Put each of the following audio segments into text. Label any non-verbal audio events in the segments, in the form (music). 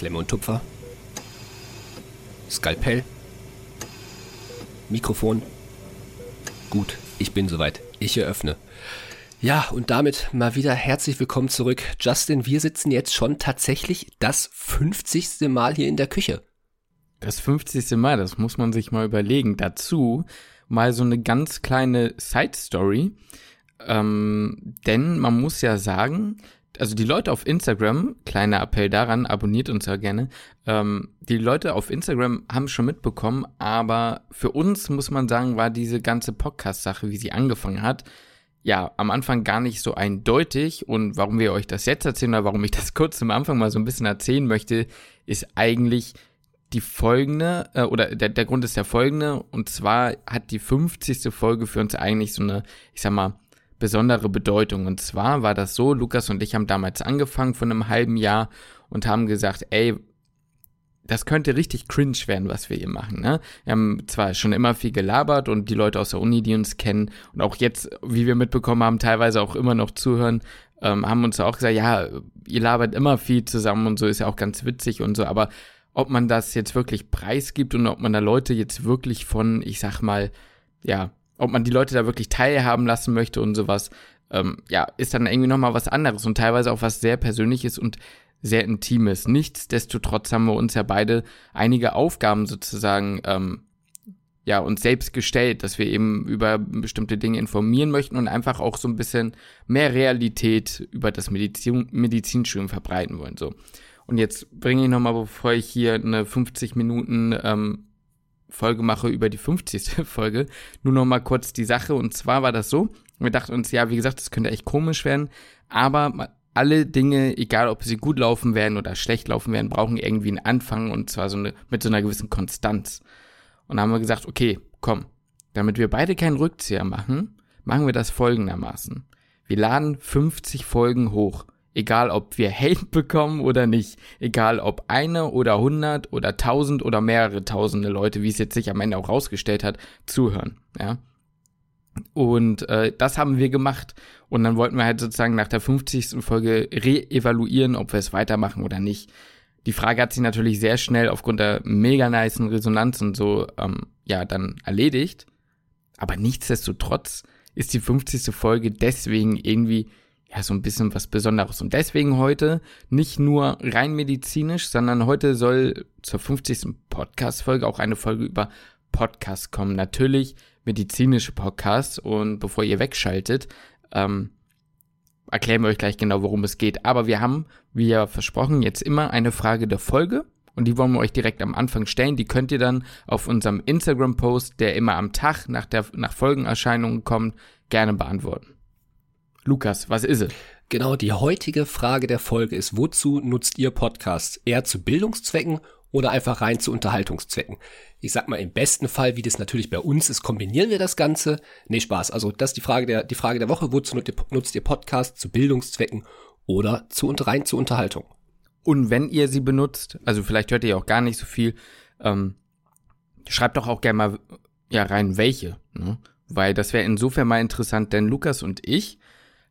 Klemme und Tupfer. Skalpell. Mikrofon. Gut, ich bin soweit. Ich eröffne. Ja, und damit mal wieder herzlich willkommen zurück. Justin, wir sitzen jetzt schon tatsächlich das 50. Mal hier in der Küche. Das 50. Mal, das muss man sich mal überlegen. Dazu mal so eine ganz kleine Side Story. Ähm, denn man muss ja sagen, also die Leute auf Instagram, kleiner Appell daran, abonniert uns ja gerne. Ähm, die Leute auf Instagram haben schon mitbekommen, aber für uns muss man sagen, war diese ganze Podcast-Sache, wie sie angefangen hat, ja, am Anfang gar nicht so eindeutig. Und warum wir euch das jetzt erzählen oder warum ich das (laughs) kurz am Anfang mal so ein bisschen erzählen möchte, ist eigentlich die folgende, äh, oder der, der Grund ist der folgende, und zwar hat die 50. Folge für uns eigentlich so eine, ich sag mal, besondere Bedeutung. Und zwar war das so, Lukas und ich haben damals angefangen von einem halben Jahr und haben gesagt, ey, das könnte richtig cringe werden, was wir hier machen. Ne? Wir haben zwar schon immer viel gelabert und die Leute aus der Uni, die uns kennen und auch jetzt, wie wir mitbekommen haben, teilweise auch immer noch zuhören, ähm, haben uns auch gesagt, ja, ihr labert immer viel zusammen und so ist ja auch ganz witzig und so, aber ob man das jetzt wirklich preisgibt und ob man da Leute jetzt wirklich von, ich sag mal, ja, ob man die Leute da wirklich teilhaben lassen möchte und sowas, ähm, ja, ist dann irgendwie nochmal was anderes und teilweise auch was sehr Persönliches und sehr Intimes. Nichtsdestotrotz haben wir uns ja beide einige Aufgaben sozusagen, ähm, ja, uns selbst gestellt, dass wir eben über bestimmte Dinge informieren möchten und einfach auch so ein bisschen mehr Realität über das Medizin Medizinstudium verbreiten wollen, so. Und jetzt bringe ich nochmal, bevor ich hier eine 50 Minuten ähm, Folge mache über die 50. (laughs) Folge, nur noch mal kurz die Sache. Und zwar war das so, wir dachten uns, ja, wie gesagt, das könnte echt komisch werden, aber alle Dinge, egal ob sie gut laufen werden oder schlecht laufen werden, brauchen irgendwie einen Anfang und zwar so eine, mit so einer gewissen Konstanz. Und da haben wir gesagt, okay, komm, damit wir beide keinen Rückzieher machen, machen wir das folgendermaßen. Wir laden 50 Folgen hoch. Egal, ob wir (laughs) Hate bekommen oder nicht. Egal, ob eine oder hundert oder tausend oder mehrere tausende Leute, wie es jetzt sich am Ende auch rausgestellt hat, zuhören. Ja. Und äh, das haben wir gemacht. Und dann wollten wir halt sozusagen nach der 50. Folge re-evaluieren, ob wir es weitermachen oder nicht. Die Frage hat sich natürlich sehr schnell aufgrund der mega niceen Resonanz und so, ähm, ja, dann erledigt. Aber nichtsdestotrotz ist die 50. Folge deswegen irgendwie ja, so ein bisschen was Besonderes. Und deswegen heute nicht nur rein medizinisch, sondern heute soll zur 50. Podcast-Folge auch eine Folge über Podcasts kommen. Natürlich medizinische Podcasts. Und bevor ihr wegschaltet, ähm, erklären wir euch gleich genau, worum es geht. Aber wir haben, wie ja versprochen, jetzt immer eine Frage der Folge. Und die wollen wir euch direkt am Anfang stellen. Die könnt ihr dann auf unserem Instagram-Post, der immer am Tag nach der, nach Folgenerscheinungen kommt, gerne beantworten. Lukas, was ist es? Genau, die heutige Frage der Folge ist, wozu nutzt ihr Podcasts? Eher zu Bildungszwecken oder einfach rein zu Unterhaltungszwecken? Ich sag mal, im besten Fall, wie das natürlich bei uns ist, kombinieren wir das Ganze. Nee, Spaß. Also, das ist die Frage der, die Frage der Woche. Wozu nutzt ihr Podcasts? Zu Bildungszwecken oder zu, rein zu Unterhaltung? Und wenn ihr sie benutzt, also vielleicht hört ihr auch gar nicht so viel, ähm, schreibt doch auch gerne mal ja rein, welche. Ne? Weil das wäre insofern mal interessant, denn Lukas und ich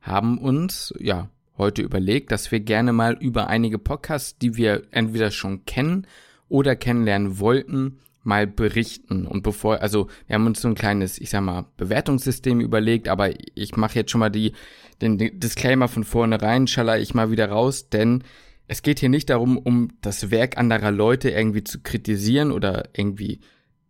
haben uns, ja, heute überlegt, dass wir gerne mal über einige Podcasts, die wir entweder schon kennen oder kennenlernen wollten, mal berichten. Und bevor, also wir haben uns so ein kleines, ich sag mal, Bewertungssystem überlegt, aber ich mache jetzt schon mal die, den Disclaimer von vornherein, schaller ich mal wieder raus, denn es geht hier nicht darum, um das Werk anderer Leute irgendwie zu kritisieren oder irgendwie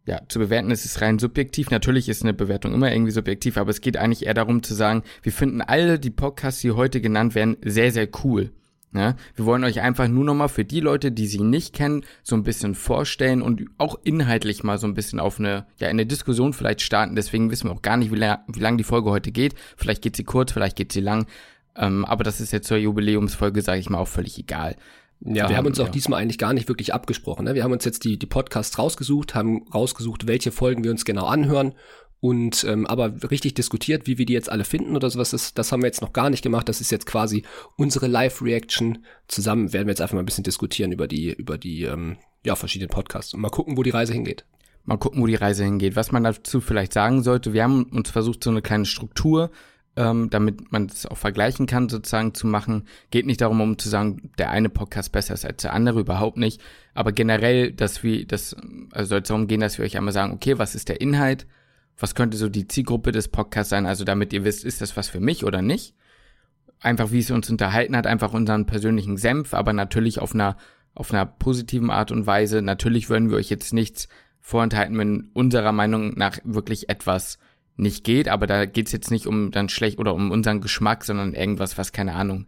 ja, zu bewerten ist es rein subjektiv. Natürlich ist eine Bewertung immer irgendwie subjektiv, aber es geht eigentlich eher darum zu sagen, wir finden alle die Podcasts, die heute genannt werden, sehr, sehr cool. Ja, wir wollen euch einfach nur nochmal für die Leute, die sie nicht kennen, so ein bisschen vorstellen und auch inhaltlich mal so ein bisschen auf eine, ja, eine Diskussion vielleicht starten. Deswegen wissen wir auch gar nicht, wie, la wie lang die Folge heute geht. Vielleicht geht sie kurz, vielleicht geht sie lang. Ähm, aber das ist jetzt zur Jubiläumsfolge, sage ich mal, auch völlig egal. Ja, wir haben uns auch ja. diesmal eigentlich gar nicht wirklich abgesprochen. Ne? Wir haben uns jetzt die, die Podcasts rausgesucht, haben rausgesucht, welche Folgen wir uns genau anhören und ähm, aber richtig diskutiert, wie wir die jetzt alle finden oder sowas, das, das haben wir jetzt noch gar nicht gemacht. Das ist jetzt quasi unsere Live-Reaction. Zusammen werden wir jetzt einfach mal ein bisschen diskutieren über die, über die ähm, ja, verschiedenen Podcasts und mal gucken, wo die Reise hingeht. Mal gucken, wo die Reise hingeht. Was man dazu vielleicht sagen sollte, wir haben uns versucht, so eine kleine Struktur ähm, damit man das auch vergleichen kann, sozusagen zu machen. Geht nicht darum, um zu sagen, der eine Podcast besser ist als der andere, überhaupt nicht. Aber generell, dass wir, das, also soll es darum gehen, dass wir euch einmal sagen, okay, was ist der Inhalt? Was könnte so die Zielgruppe des Podcasts sein? Also damit ihr wisst, ist das was für mich oder nicht? Einfach wie es uns unterhalten hat, einfach unseren persönlichen Senf, aber natürlich auf einer, auf einer positiven Art und Weise. Natürlich würden wir euch jetzt nichts vorenthalten, wenn unserer Meinung nach wirklich etwas nicht geht, aber da geht's jetzt nicht um dann schlecht oder um unseren Geschmack, sondern irgendwas, was keine Ahnung,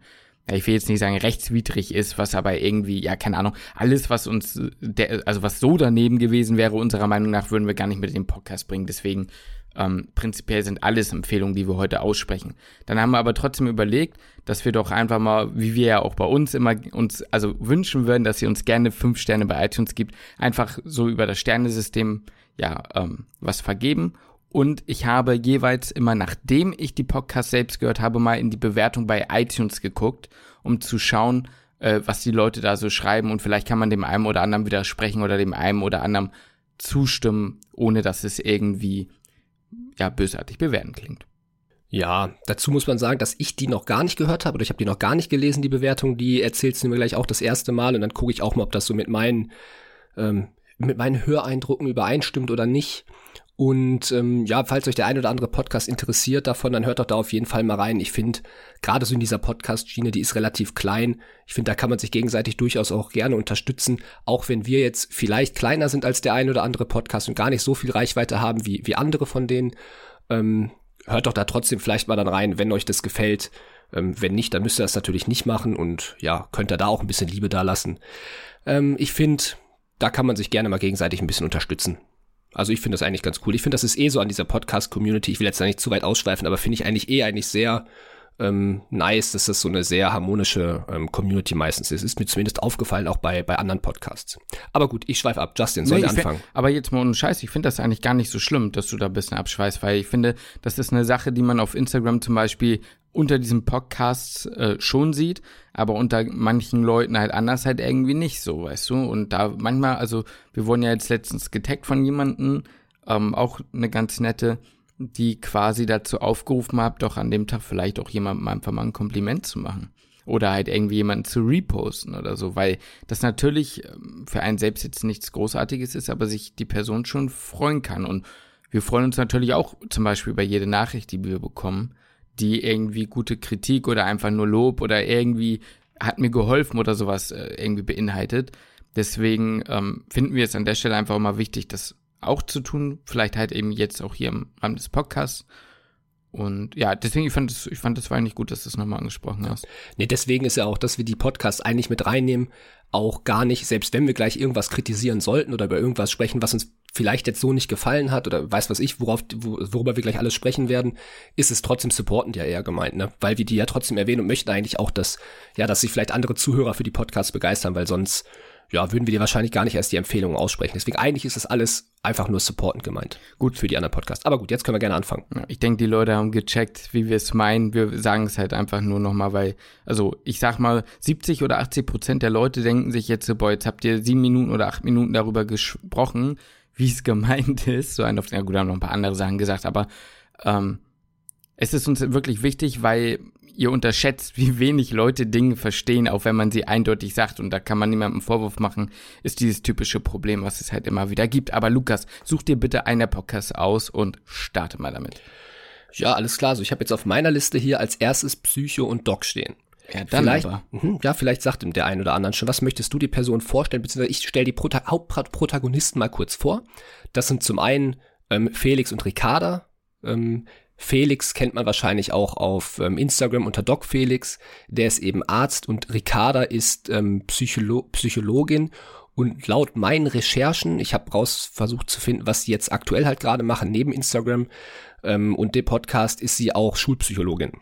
ich will jetzt nicht sagen rechtswidrig ist, was aber irgendwie, ja, keine Ahnung, alles, was uns, der, also was so daneben gewesen wäre, unserer Meinung nach, würden wir gar nicht mit den Podcast bringen. Deswegen, ähm, prinzipiell sind alles Empfehlungen, die wir heute aussprechen. Dann haben wir aber trotzdem überlegt, dass wir doch einfach mal, wie wir ja auch bei uns immer uns, also wünschen würden, dass ihr uns gerne fünf Sterne bei iTunes gibt, einfach so über das Sternesystem, ja, ähm, was vergeben und ich habe jeweils immer, nachdem ich die Podcasts selbst gehört habe, mal in die Bewertung bei iTunes geguckt, um zu schauen, äh, was die Leute da so schreiben. Und vielleicht kann man dem einen oder anderen widersprechen oder dem einen oder anderen zustimmen, ohne dass es irgendwie ja bösartig bewerten klingt. Ja, dazu muss man sagen, dass ich die noch gar nicht gehört habe oder ich habe die noch gar nicht gelesen, die Bewertung. Die erzählst du mir gleich auch das erste Mal und dann gucke ich auch mal, ob das so mit meinen ähm, mit meinen Höreindrücken übereinstimmt oder nicht. Und ähm, ja, falls euch der ein oder andere Podcast interessiert davon, dann hört doch da auf jeden Fall mal rein. Ich finde, gerade so in dieser Podcast-Schiene, die ist relativ klein. Ich finde, da kann man sich gegenseitig durchaus auch gerne unterstützen, auch wenn wir jetzt vielleicht kleiner sind als der ein oder andere Podcast und gar nicht so viel Reichweite haben wie, wie andere von denen. Ähm, hört doch da trotzdem vielleicht mal dann rein, wenn euch das gefällt. Ähm, wenn nicht, dann müsst ihr das natürlich nicht machen und ja, könnt ihr da auch ein bisschen Liebe da lassen. Ähm, ich finde, da kann man sich gerne mal gegenseitig ein bisschen unterstützen. Also ich finde das eigentlich ganz cool. Ich finde, das ist eh so an dieser Podcast-Community. Ich will jetzt da nicht zu weit ausschweifen, aber finde ich eigentlich eh eigentlich sehr ähm, nice, dass das so eine sehr harmonische ähm, Community meistens ist. Ist mir zumindest aufgefallen, auch bei, bei anderen Podcasts. Aber gut, ich schweife ab. Justin, soll nee, anfangen? Find, aber jetzt mal ohne Scheiß, ich finde das eigentlich gar nicht so schlimm, dass du da ein bisschen abschweißt, weil ich finde, das ist eine Sache, die man auf Instagram zum Beispiel unter diesem Podcast äh, schon sieht, aber unter manchen Leuten halt anders halt irgendwie nicht so, weißt du? Und da manchmal, also wir wurden ja jetzt letztens getaggt von jemandem, ähm, auch eine ganz nette, die quasi dazu aufgerufen hat, doch an dem Tag vielleicht auch jemandem einfach mal ein Kompliment zu machen. Oder halt irgendwie jemanden zu reposten oder so, weil das natürlich ähm, für einen selbst jetzt nichts Großartiges ist, aber sich die Person schon freuen kann. Und wir freuen uns natürlich auch zum Beispiel über jede Nachricht, die wir bekommen die irgendwie gute Kritik oder einfach nur Lob oder irgendwie hat mir geholfen oder sowas äh, irgendwie beinhaltet. Deswegen ähm, finden wir es an der Stelle einfach mal wichtig, das auch zu tun. Vielleicht halt eben jetzt auch hier im Rahmen des Podcasts. Und ja, deswegen, ich fand es, ich fand es war eigentlich gut, dass du es nochmal angesprochen hast. Nee, deswegen ist ja auch, dass wir die Podcasts eigentlich mit reinnehmen, auch gar nicht, selbst wenn wir gleich irgendwas kritisieren sollten oder über irgendwas sprechen, was uns vielleicht jetzt so nicht gefallen hat oder weiß was ich, worauf, worüber wir gleich alles sprechen werden, ist es trotzdem supportend ja eher gemeint, ne? Weil wir die ja trotzdem erwähnen und möchten eigentlich auch, dass, ja, dass sich vielleicht andere Zuhörer für die Podcasts begeistern, weil sonst ja, würden wir dir wahrscheinlich gar nicht erst die Empfehlungen aussprechen. Deswegen eigentlich ist das alles einfach nur supportend gemeint. Gut für die anderen Podcasts. Aber gut, jetzt können wir gerne anfangen. Ich denke, die Leute haben gecheckt, wie wir es meinen. Wir sagen es halt einfach nur nochmal, weil, also ich sag mal, 70 oder 80 Prozent der Leute denken sich jetzt, boah, jetzt habt ihr sieben Minuten oder acht Minuten darüber gesprochen, wie es gemeint (laughs) ist. So ein auf, ja gut, haben noch ein paar andere Sachen gesagt, aber ähm, es ist uns wirklich wichtig, weil ihr unterschätzt, wie wenig Leute Dinge verstehen, auch wenn man sie eindeutig sagt. Und da kann man niemandem Vorwurf machen, ist dieses typische Problem, was es halt immer wieder gibt. Aber Lukas, such dir bitte einen Podcast aus und starte mal damit. Ja, alles klar. So, ich habe jetzt auf meiner Liste hier als erstes Psycho und Doc stehen. Ja, dann vielleicht, aber. Mh, ja, vielleicht sagt ihm der ein oder andere schon, was möchtest du die Person vorstellen, beziehungsweise ich stelle die Prota Hauptprotagonisten mal kurz vor. Das sind zum einen ähm, Felix und Ricarda. Ähm, Felix kennt man wahrscheinlich auch auf ähm, Instagram unter Doc Felix. Der ist eben Arzt und Ricarda ist ähm, Psycholo Psychologin. Und laut meinen Recherchen, ich habe raus versucht zu finden, was sie jetzt aktuell halt gerade machen neben Instagram ähm, und dem Podcast, ist sie auch Schulpsychologin.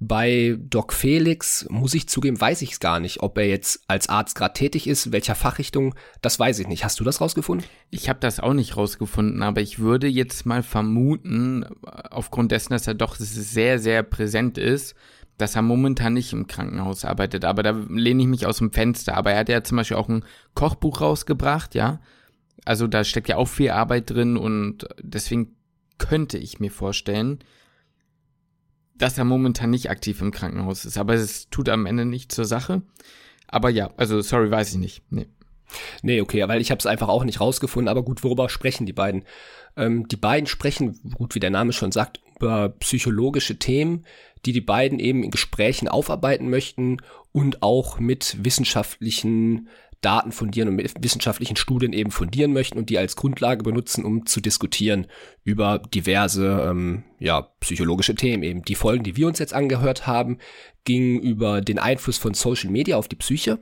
Bei Doc Felix, muss ich zugeben, weiß ich es gar nicht, ob er jetzt als Arzt gerade tätig ist, welcher Fachrichtung, das weiß ich nicht. Hast du das rausgefunden? Ich habe das auch nicht rausgefunden, aber ich würde jetzt mal vermuten, aufgrund dessen, dass er doch sehr, sehr präsent ist, dass er momentan nicht im Krankenhaus arbeitet. Aber da lehne ich mich aus dem Fenster. Aber er hat ja zum Beispiel auch ein Kochbuch rausgebracht, ja. Also da steckt ja auch viel Arbeit drin und deswegen könnte ich mir vorstellen, dass er momentan nicht aktiv im Krankenhaus ist. Aber es tut am Ende nicht zur Sache. Aber ja, also sorry, weiß ich nicht. Nee. Nee, okay, weil ich habe es einfach auch nicht rausgefunden. Aber gut, worüber sprechen die beiden? Ähm, die beiden sprechen, gut, wie der Name schon sagt, über psychologische Themen, die die beiden eben in Gesprächen aufarbeiten möchten und auch mit wissenschaftlichen Daten fundieren und mit wissenschaftlichen Studien eben fundieren möchten und die als Grundlage benutzen, um zu diskutieren über diverse ähm, ja, psychologische Themen eben. Die Folgen, die wir uns jetzt angehört haben, gingen über den Einfluss von Social Media auf die Psyche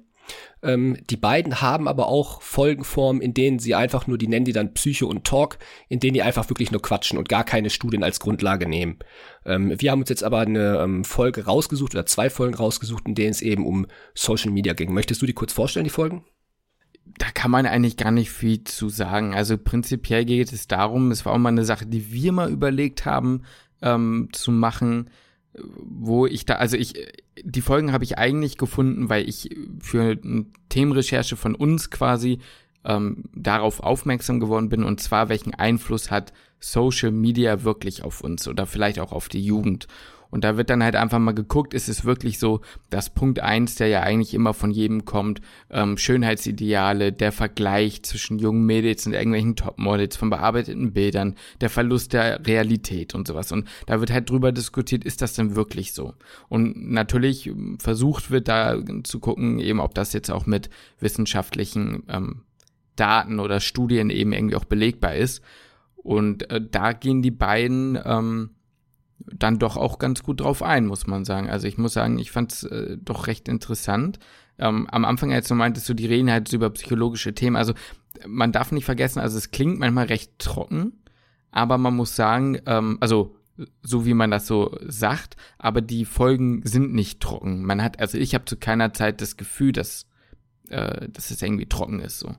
ähm, die beiden haben aber auch Folgenformen, in denen sie einfach nur, die nennen die dann Psyche und Talk, in denen die einfach wirklich nur quatschen und gar keine Studien als Grundlage nehmen. Ähm, wir haben uns jetzt aber eine ähm, Folge rausgesucht oder zwei Folgen rausgesucht, in denen es eben um Social Media ging. Möchtest du die kurz vorstellen, die Folgen? Da kann man eigentlich gar nicht viel zu sagen. Also prinzipiell geht es darum, es war auch mal eine Sache, die wir mal überlegt haben ähm, zu machen, wo ich da, also ich, die Folgen habe ich eigentlich gefunden, weil ich für eine Themenrecherche von uns quasi ähm, darauf aufmerksam geworden bin und zwar welchen Einfluss hat Social Media wirklich auf uns oder vielleicht auch auf die Jugend. Und da wird dann halt einfach mal geguckt, ist es wirklich so, dass Punkt eins, der ja eigentlich immer von jedem kommt, ähm, Schönheitsideale, der Vergleich zwischen jungen Mädels und irgendwelchen Topmodels von bearbeiteten Bildern, der Verlust der Realität und sowas. Und da wird halt drüber diskutiert, ist das denn wirklich so? Und natürlich versucht wird da zu gucken, eben ob das jetzt auch mit wissenschaftlichen ähm, Daten oder Studien eben irgendwie auch belegbar ist. Und äh, da gehen die beiden ähm, dann doch auch ganz gut drauf ein, muss man sagen. Also ich muss sagen, ich fand es äh, doch recht interessant. Ähm, am Anfang, als du meintest, du die reden halt über psychologische Themen. Also man darf nicht vergessen, also es klingt manchmal recht trocken, aber man muss sagen, ähm, also so wie man das so sagt, aber die Folgen sind nicht trocken. Man hat, also ich habe zu keiner Zeit das Gefühl, dass, äh, dass es irgendwie trocken ist so.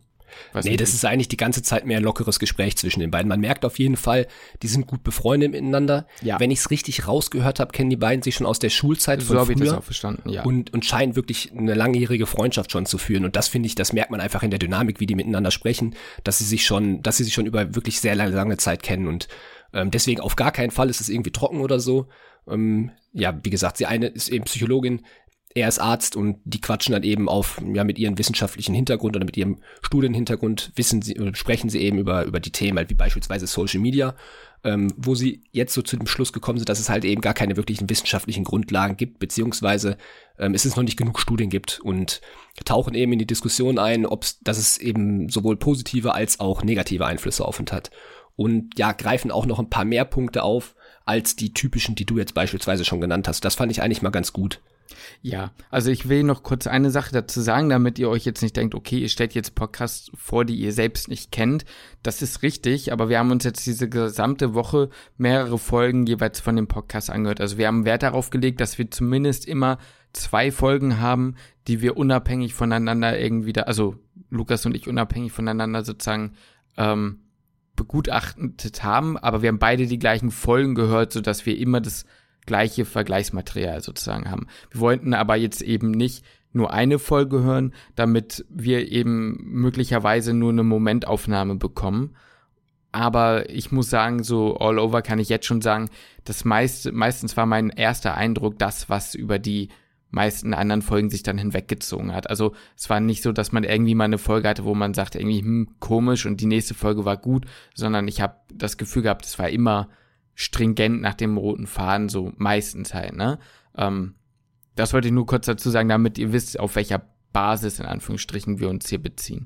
Weiß nee, das ist eigentlich die ganze Zeit mehr ein lockeres Gespräch zwischen den beiden. Man merkt auf jeden Fall, die sind gut befreundet miteinander. Ja. Wenn ich es richtig rausgehört habe, kennen die beiden sich schon aus der Schulzeit so von früher. Ich das auch verstanden, ja. Und, und scheinen wirklich eine langjährige Freundschaft schon zu führen. Und das finde ich, das merkt man einfach in der Dynamik, wie die miteinander sprechen, dass sie sich schon, dass sie sich schon über wirklich sehr lange, lange Zeit kennen. Und ähm, deswegen auf gar keinen Fall ist es irgendwie trocken oder so. Ähm, ja, wie gesagt, sie eine ist eben Psychologin, er ist Arzt und die quatschen dann eben auf, ja, mit ihrem wissenschaftlichen Hintergrund oder mit ihrem Studienhintergrund wissen sie, sprechen sie eben über, über die Themen, halt wie beispielsweise Social Media, ähm, wo sie jetzt so zu dem Schluss gekommen sind, dass es halt eben gar keine wirklichen wissenschaftlichen Grundlagen gibt, beziehungsweise ähm, es ist noch nicht genug Studien gibt und tauchen eben in die Diskussion ein, ob dass es eben sowohl positive als auch negative Einflüsse auf uns hat. Und ja, greifen auch noch ein paar mehr Punkte auf, als die typischen, die du jetzt beispielsweise schon genannt hast. Das fand ich eigentlich mal ganz gut. Ja, also ich will noch kurz eine Sache dazu sagen, damit ihr euch jetzt nicht denkt, okay, ihr stellt jetzt Podcasts vor, die ihr selbst nicht kennt. Das ist richtig, aber wir haben uns jetzt diese gesamte Woche mehrere Folgen jeweils von dem Podcast angehört. Also wir haben Wert darauf gelegt, dass wir zumindest immer zwei Folgen haben, die wir unabhängig voneinander irgendwie da, also Lukas und ich unabhängig voneinander sozusagen ähm, begutachtet haben, aber wir haben beide die gleichen Folgen gehört, so dass wir immer das gleiche Vergleichsmaterial sozusagen haben. Wir wollten aber jetzt eben nicht nur eine Folge hören, damit wir eben möglicherweise nur eine Momentaufnahme bekommen. Aber ich muss sagen, so all over kann ich jetzt schon sagen, das meiste, meistens war mein erster Eindruck das, was über die meisten anderen Folgen sich dann hinweggezogen hat. Also es war nicht so, dass man irgendwie mal eine Folge hatte, wo man sagt, irgendwie, hm, komisch und die nächste Folge war gut, sondern ich habe das Gefühl gehabt, es war immer stringent nach dem roten Faden, so meistens halt, ne? Ähm, das wollte ich nur kurz dazu sagen, damit ihr wisst, auf welcher Basis in Anführungsstrichen wir uns hier beziehen.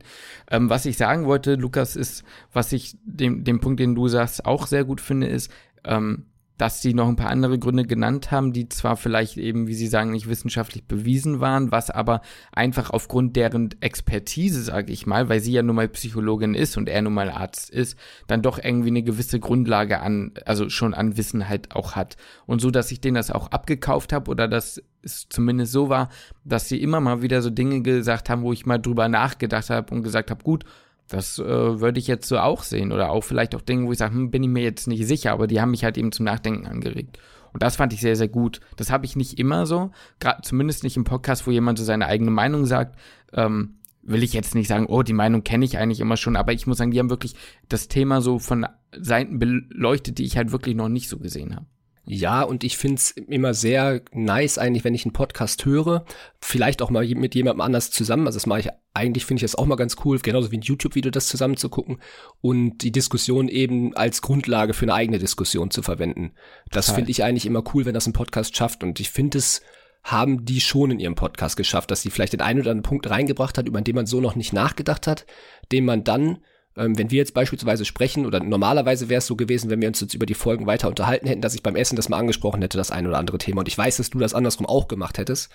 Ähm, was ich sagen wollte, Lukas, ist, was ich dem, dem Punkt, den du sagst, auch sehr gut finde, ist, ähm, dass sie noch ein paar andere Gründe genannt haben, die zwar vielleicht eben, wie sie sagen, nicht wissenschaftlich bewiesen waren, was aber einfach aufgrund deren Expertise, sage ich mal, weil sie ja nun mal Psychologin ist und er nun mal Arzt ist, dann doch irgendwie eine gewisse Grundlage an, also schon an Wissen halt auch hat. Und so, dass ich denen das auch abgekauft habe oder dass es zumindest so war, dass sie immer mal wieder so Dinge gesagt haben, wo ich mal drüber nachgedacht habe und gesagt habe, gut, das äh, würde ich jetzt so auch sehen. Oder auch vielleicht auch Dinge, wo ich sage, hm, bin ich mir jetzt nicht sicher, aber die haben mich halt eben zum Nachdenken angeregt. Und das fand ich sehr, sehr gut. Das habe ich nicht immer so, gerade zumindest nicht im Podcast, wo jemand so seine eigene Meinung sagt. Ähm, will ich jetzt nicht sagen, oh, die Meinung kenne ich eigentlich immer schon, aber ich muss sagen, die haben wirklich das Thema so von Seiten beleuchtet, die ich halt wirklich noch nicht so gesehen habe. Ja, und ich find's immer sehr nice eigentlich, wenn ich einen Podcast höre. Vielleicht auch mal mit jemandem anders zusammen. Also das mache ich eigentlich, finde ich das auch mal ganz cool, genauso wie ein YouTube-Video das zusammen zu gucken und die Diskussion eben als Grundlage für eine eigene Diskussion zu verwenden. Das finde ich eigentlich immer cool, wenn das ein Podcast schafft. Und ich finde es haben die schon in ihrem Podcast geschafft, dass sie vielleicht den einen oder anderen Punkt reingebracht hat, über den man so noch nicht nachgedacht hat, den man dann ähm, wenn wir jetzt beispielsweise sprechen, oder normalerweise wäre es so gewesen, wenn wir uns jetzt über die Folgen weiter unterhalten hätten, dass ich beim Essen das mal angesprochen hätte, das ein oder andere Thema. Und ich weiß, dass du das andersrum auch gemacht hättest.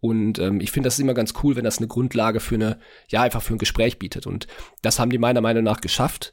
Und ähm, ich finde das immer ganz cool, wenn das eine Grundlage für eine, ja, einfach für ein Gespräch bietet. Und das haben die meiner Meinung nach geschafft.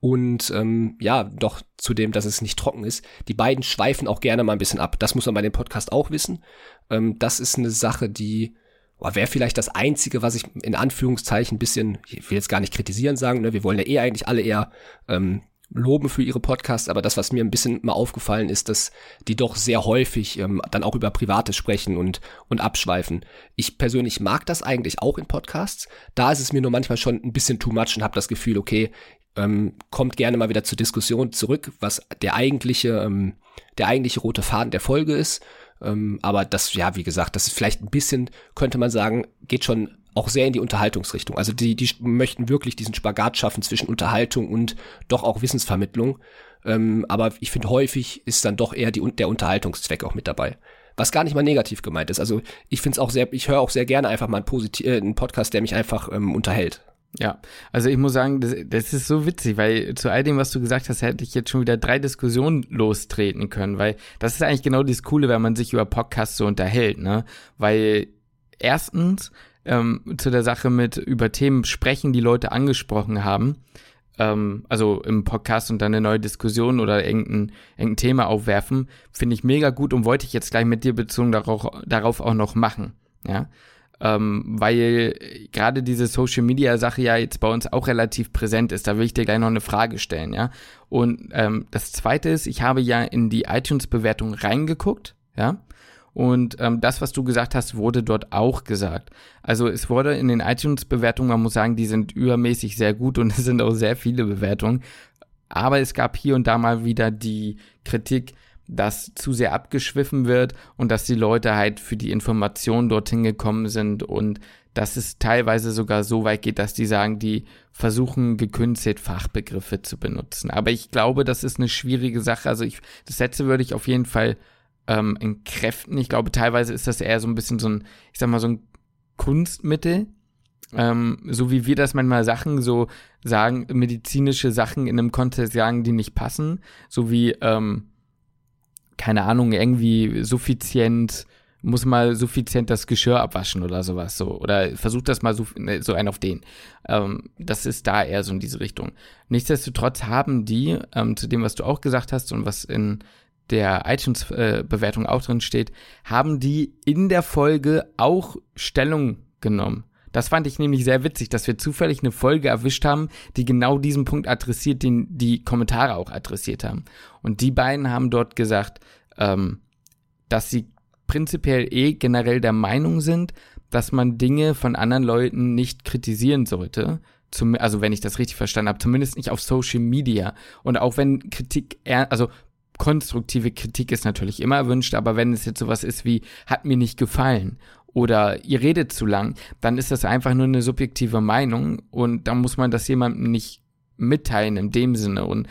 Und ähm, ja, doch zu dem, dass es nicht trocken ist. Die beiden schweifen auch gerne mal ein bisschen ab. Das muss man bei dem Podcast auch wissen. Ähm, das ist eine Sache, die wäre vielleicht das Einzige, was ich in Anführungszeichen ein bisschen, ich will jetzt gar nicht kritisieren sagen, ne, wir wollen ja eh eigentlich alle eher ähm, loben für ihre Podcasts, aber das, was mir ein bisschen mal aufgefallen ist, dass die doch sehr häufig ähm, dann auch über Privates sprechen und, und abschweifen. Ich persönlich mag das eigentlich auch in Podcasts. Da ist es mir nur manchmal schon ein bisschen too much und habe das Gefühl, okay, ähm, kommt gerne mal wieder zur Diskussion zurück, was der eigentliche, ähm, der eigentliche rote Faden der Folge ist. Ähm, aber das, ja, wie gesagt, das ist vielleicht ein bisschen, könnte man sagen, geht schon auch sehr in die Unterhaltungsrichtung. Also die, die möchten wirklich diesen Spagat schaffen zwischen Unterhaltung und doch auch Wissensvermittlung. Ähm, aber ich finde, häufig ist dann doch eher die, der Unterhaltungszweck auch mit dabei. Was gar nicht mal negativ gemeint ist. Also ich finde es auch sehr, ich höre auch sehr gerne einfach mal einen, Posit äh, einen Podcast, der mich einfach ähm, unterhält. Ja, also ich muss sagen, das, das ist so witzig, weil zu all dem, was du gesagt hast, hätte ich jetzt schon wieder drei Diskussionen lostreten können, weil das ist eigentlich genau das Coole, wenn man sich über Podcasts so unterhält, ne? Weil erstens ähm, zu der Sache mit über Themen sprechen, die Leute angesprochen haben, ähm, also im Podcast und dann eine neue Diskussion oder irgendein, irgendein Thema aufwerfen, finde ich mega gut und wollte ich jetzt gleich mit dir bezogen darauf, darauf auch noch machen, ja ähm, weil gerade diese Social Media Sache ja jetzt bei uns auch relativ präsent ist. Da will ich dir gleich noch eine Frage stellen, ja. Und ähm, das zweite ist, ich habe ja in die iTunes-Bewertung reingeguckt, ja. Und ähm, das, was du gesagt hast, wurde dort auch gesagt. Also es wurde in den iTunes-Bewertungen, man muss sagen, die sind übermäßig sehr gut und (laughs) es sind auch sehr viele Bewertungen. Aber es gab hier und da mal wieder die Kritik, dass zu sehr abgeschwiffen wird und dass die Leute halt für die Information dorthin gekommen sind und dass es teilweise sogar so weit geht, dass die sagen, die versuchen gekünstelt Fachbegriffe zu benutzen. Aber ich glaube, das ist eine schwierige Sache. Also ich, das letzte würde ich auf jeden Fall ähm, entkräften. Ich glaube, teilweise ist das eher so ein bisschen so ein, ich sag mal, so ein Kunstmittel. Ähm, so wie wir das manchmal Sachen so sagen, medizinische Sachen in einem Kontext sagen, die nicht passen. So wie, ähm, keine Ahnung, irgendwie suffizient, muss mal suffizient das Geschirr abwaschen oder sowas so. Oder versucht das mal so, ne, so ein auf den. Ähm, das ist da eher so in diese Richtung. Nichtsdestotrotz haben die, ähm, zu dem, was du auch gesagt hast und was in der iTunes-Bewertung auch drin steht, haben die in der Folge auch Stellung genommen. Das fand ich nämlich sehr witzig, dass wir zufällig eine Folge erwischt haben, die genau diesen Punkt adressiert, den die Kommentare auch adressiert haben. Und die beiden haben dort gesagt, ähm, dass sie prinzipiell eh generell der Meinung sind, dass man Dinge von anderen Leuten nicht kritisieren sollte. Zum, also wenn ich das richtig verstanden habe, zumindest nicht auf Social Media. Und auch wenn Kritik, also konstruktive Kritik ist natürlich immer erwünscht, aber wenn es jetzt sowas ist wie, hat mir nicht gefallen oder ihr redet zu lang, dann ist das einfach nur eine subjektive Meinung und dann muss man das jemandem nicht mitteilen in dem Sinne und